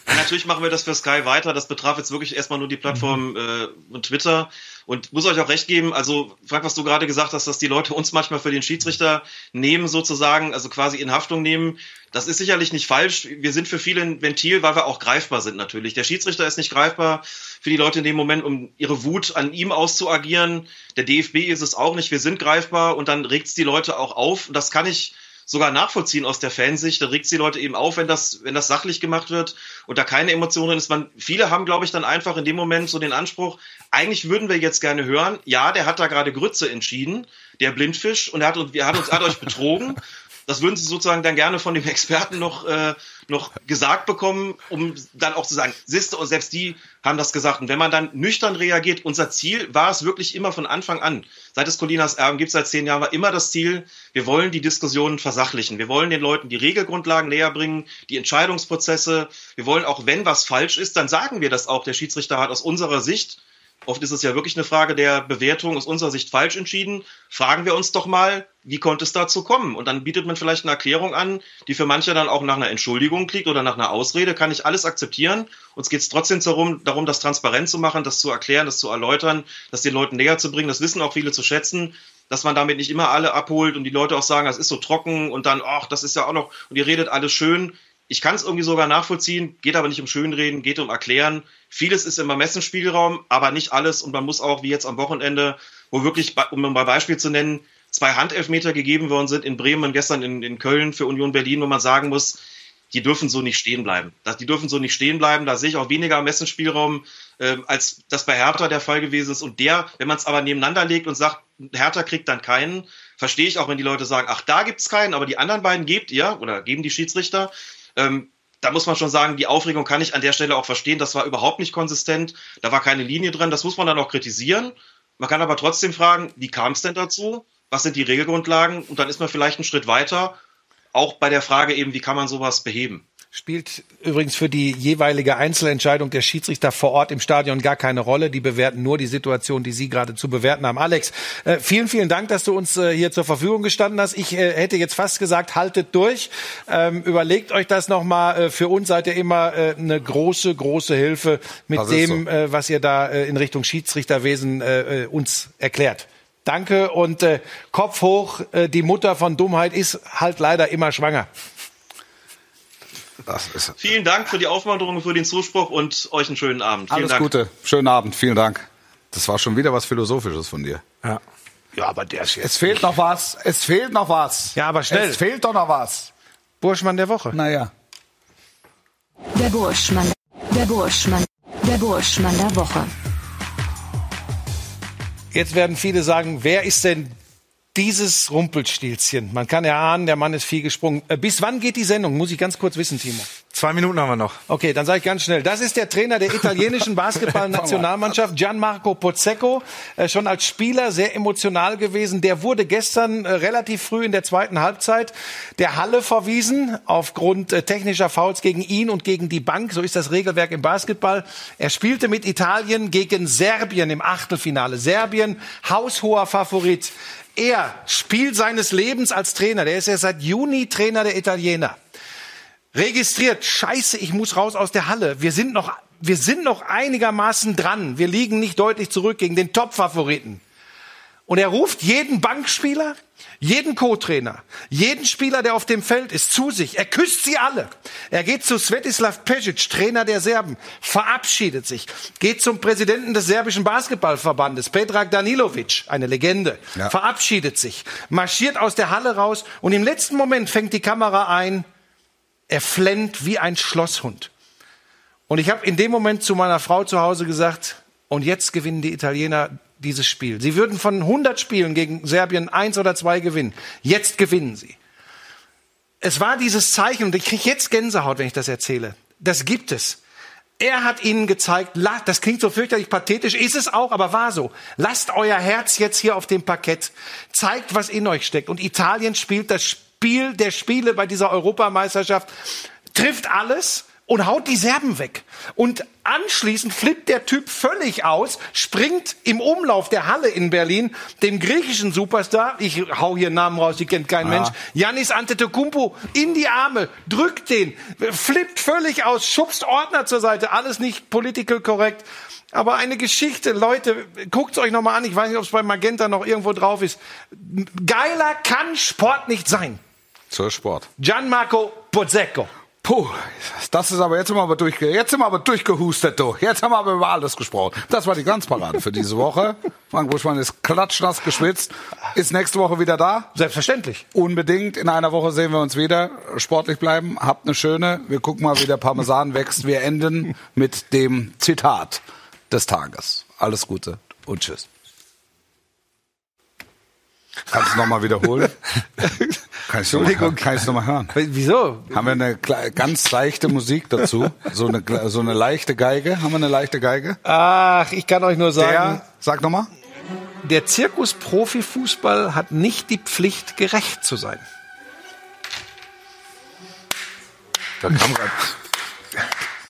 natürlich machen wir das für Sky weiter. Das betraf jetzt wirklich erstmal nur die Plattform äh, und Twitter. Und muss euch auch recht geben, also Frank, was du gerade gesagt hast, dass die Leute uns manchmal für den Schiedsrichter nehmen, sozusagen, also quasi in Haftung nehmen, das ist sicherlich nicht falsch. Wir sind für viele ein Ventil, weil wir auch greifbar sind natürlich. Der Schiedsrichter ist nicht greifbar für die Leute in dem Moment, um ihre Wut an ihm auszuagieren. Der DFB ist es auch nicht. Wir sind greifbar und dann regt es die Leute auch auf. Das kann ich sogar nachvollziehen aus der Fansicht. Da regt die Leute eben auf, wenn das, wenn das sachlich gemacht wird und da keine Emotionen ist. Man, viele haben, glaube ich, dann einfach in dem Moment so den Anspruch, eigentlich würden wir jetzt gerne hören, ja, der hat da gerade Grütze entschieden, der Blindfisch, und er hat, hat uns, er hat euch betrogen. <laughs> Das würden Sie sozusagen dann gerne von dem Experten noch, äh, noch gesagt bekommen, um dann auch zu sagen, siehste, und selbst die haben das gesagt. Und wenn man dann nüchtern reagiert, unser Ziel war es wirklich immer von Anfang an. Seit es Colinas Erben gibt, seit zehn Jahren, war immer das Ziel, wir wollen die Diskussionen versachlichen. Wir wollen den Leuten die Regelgrundlagen näher bringen, die Entscheidungsprozesse. Wir wollen auch, wenn was falsch ist, dann sagen wir das auch. Der Schiedsrichter hat aus unserer Sicht Oft ist es ja wirklich eine Frage der Bewertung aus unserer Sicht falsch entschieden. Fragen wir uns doch mal, wie konnte es dazu kommen? Und dann bietet man vielleicht eine Erklärung an, die für manche dann auch nach einer Entschuldigung klingt oder nach einer Ausrede. Kann ich alles akzeptieren. Uns geht es trotzdem darum, darum, das transparent zu machen, das zu erklären, das zu erläutern, das den Leuten näher zu bringen. Das wissen auch viele zu schätzen, dass man damit nicht immer alle abholt und die Leute auch sagen, das ist so trocken und dann, ach, das ist ja auch noch, und ihr redet alles schön. Ich kann es irgendwie sogar nachvollziehen, geht aber nicht um Schönreden, geht um Erklären. Vieles ist im Ermessensspielraum, aber nicht alles. Und man muss auch, wie jetzt am Wochenende, wo wirklich, um mal Beispiel zu nennen, zwei Handelfmeter gegeben worden sind in Bremen und gestern in, in Köln für Union Berlin, wo man sagen muss, die dürfen so nicht stehen bleiben. Die dürfen so nicht stehen bleiben. Da sehe ich auch weniger Ermessensspielraum, äh, als das bei Hertha der Fall gewesen ist. Und der, wenn man es aber nebeneinander legt und sagt, Hertha kriegt dann keinen, verstehe ich auch, wenn die Leute sagen, ach, da gibt's keinen, aber die anderen beiden gebt ihr oder geben die Schiedsrichter. Ähm, da muss man schon sagen, die Aufregung kann ich an der Stelle auch verstehen. Das war überhaupt nicht konsistent. Da war keine Linie drin. Das muss man dann auch kritisieren. Man kann aber trotzdem fragen, wie kam es denn dazu? Was sind die Regelgrundlagen? Und dann ist man vielleicht einen Schritt weiter. Auch bei der Frage eben, wie kann man sowas beheben? Spielt übrigens für die jeweilige Einzelentscheidung der Schiedsrichter vor Ort im Stadion gar keine Rolle. Die bewerten nur die Situation, die Sie gerade zu bewerten haben. Alex, äh, vielen, vielen Dank, dass du uns äh, hier zur Verfügung gestanden hast. Ich äh, hätte jetzt fast gesagt, haltet durch. Ähm, überlegt euch das nochmal. Für uns seid ihr immer eine große, große Hilfe mit dem, so. Was ihr da in Richtung Schiedsrichterwesen uns erklärt. Danke und Kopf hoch. die Mutter von Dummheit ist halt leider immer schwanger. Vielen Dank für die Aufmunterung, für den Zuspruch und euch einen schönen Abend. Vielen Alles Dank. Gute, schönen Abend, vielen Dank. Das war schon wieder was Philosophisches von dir. Ja. Ja, aber der ist jetzt. Es fehlt noch was. Es fehlt noch was. Ja, aber schnell. Es fehlt doch noch was. Burschmann der Woche. Naja. Der Burschmann. Der Burschmann. Der Burschmann der Woche. Jetzt werden viele sagen, wer ist denn dieses Rumpelstilzchen. Man kann erahnen, der Mann ist viel gesprungen. Äh, bis wann geht die Sendung? Muss ich ganz kurz wissen, Timo. Zwei Minuten haben wir noch. Okay, dann sage ich ganz schnell. Das ist der Trainer der italienischen <laughs> Basketballnationalmannschaft, Gianmarco Pozzecco. Äh, schon als Spieler sehr emotional gewesen. Der wurde gestern äh, relativ früh in der zweiten Halbzeit der Halle verwiesen aufgrund technischer Fouls gegen ihn und gegen die Bank. So ist das Regelwerk im Basketball. Er spielte mit Italien gegen Serbien im Achtelfinale. Serbien, haushoher Favorit. Er, Spiel seines Lebens als Trainer, der ist ja seit Juni Trainer der Italiener. Registriert, scheiße, ich muss raus aus der Halle. Wir sind noch, wir sind noch einigermaßen dran. Wir liegen nicht deutlich zurück gegen den Top-Favoriten. Und er ruft jeden Bankspieler, jeden Co-Trainer, jeden Spieler, der auf dem Feld ist, zu sich. Er küsst sie alle. Er geht zu Svetislav Pesic, Trainer der Serben, verabschiedet sich, geht zum Präsidenten des serbischen Basketballverbandes, Pedrag Danilovic, eine Legende, ja. verabschiedet sich, marschiert aus der Halle raus und im letzten Moment fängt die Kamera ein. Er flennt wie ein Schlosshund. Und ich habe in dem Moment zu meiner Frau zu Hause gesagt, und jetzt gewinnen die Italiener dieses Spiel. Sie würden von 100 Spielen gegen Serbien eins oder zwei gewinnen. Jetzt gewinnen sie. Es war dieses Zeichen, und ich kriege jetzt Gänsehaut, wenn ich das erzähle. Das gibt es. Er hat ihnen gezeigt, das klingt so fürchterlich pathetisch, ist es auch, aber war so. Lasst euer Herz jetzt hier auf dem Parkett. Zeigt, was in euch steckt. Und Italien spielt das Spiel der Spiele bei dieser Europameisterschaft, trifft alles, und haut die Serben weg. Und anschließend flippt der Typ völlig aus, springt im Umlauf der Halle in Berlin dem griechischen Superstar, ich hau hier Namen raus, die kennt kein Mensch, Yannis Antetokounmpo in die Arme, drückt den, flippt völlig aus, schubst Ordner zur Seite, alles nicht political korrekt. Aber eine Geschichte, Leute, guckt's euch nochmal an. Ich weiß nicht, ob es bei Magenta noch irgendwo drauf ist. Geiler kann Sport nicht sein. Zur Sport. Gianmarco Pozzecco. Puh, das ist aber jetzt sind wir aber durchge jetzt sind wir aber durchgehustet, du. Jetzt haben wir aber über alles gesprochen. Das war die Glanzparade für diese Woche. <laughs> Frank Buschmann ist klatschnass geschwitzt. Ist nächste Woche wieder da. Selbstverständlich. Unbedingt. In einer Woche sehen wir uns wieder. Sportlich bleiben. Habt eine schöne. Wir gucken mal, wie der Parmesan wächst. Wir enden mit dem Zitat des Tages. Alles Gute und tschüss. Kannst du nochmal wiederholen? <laughs> Kann ich Entschuldigung. Kann ich nochmal hören? Wieso? Haben wir eine ganz leichte Musik dazu? So eine, so eine leichte Geige? Haben wir eine leichte Geige? Ach, ich kann euch nur sagen, Der, sag nochmal. der Zirkus Profifußball hat nicht die Pflicht, gerecht zu sein. Da kam grad,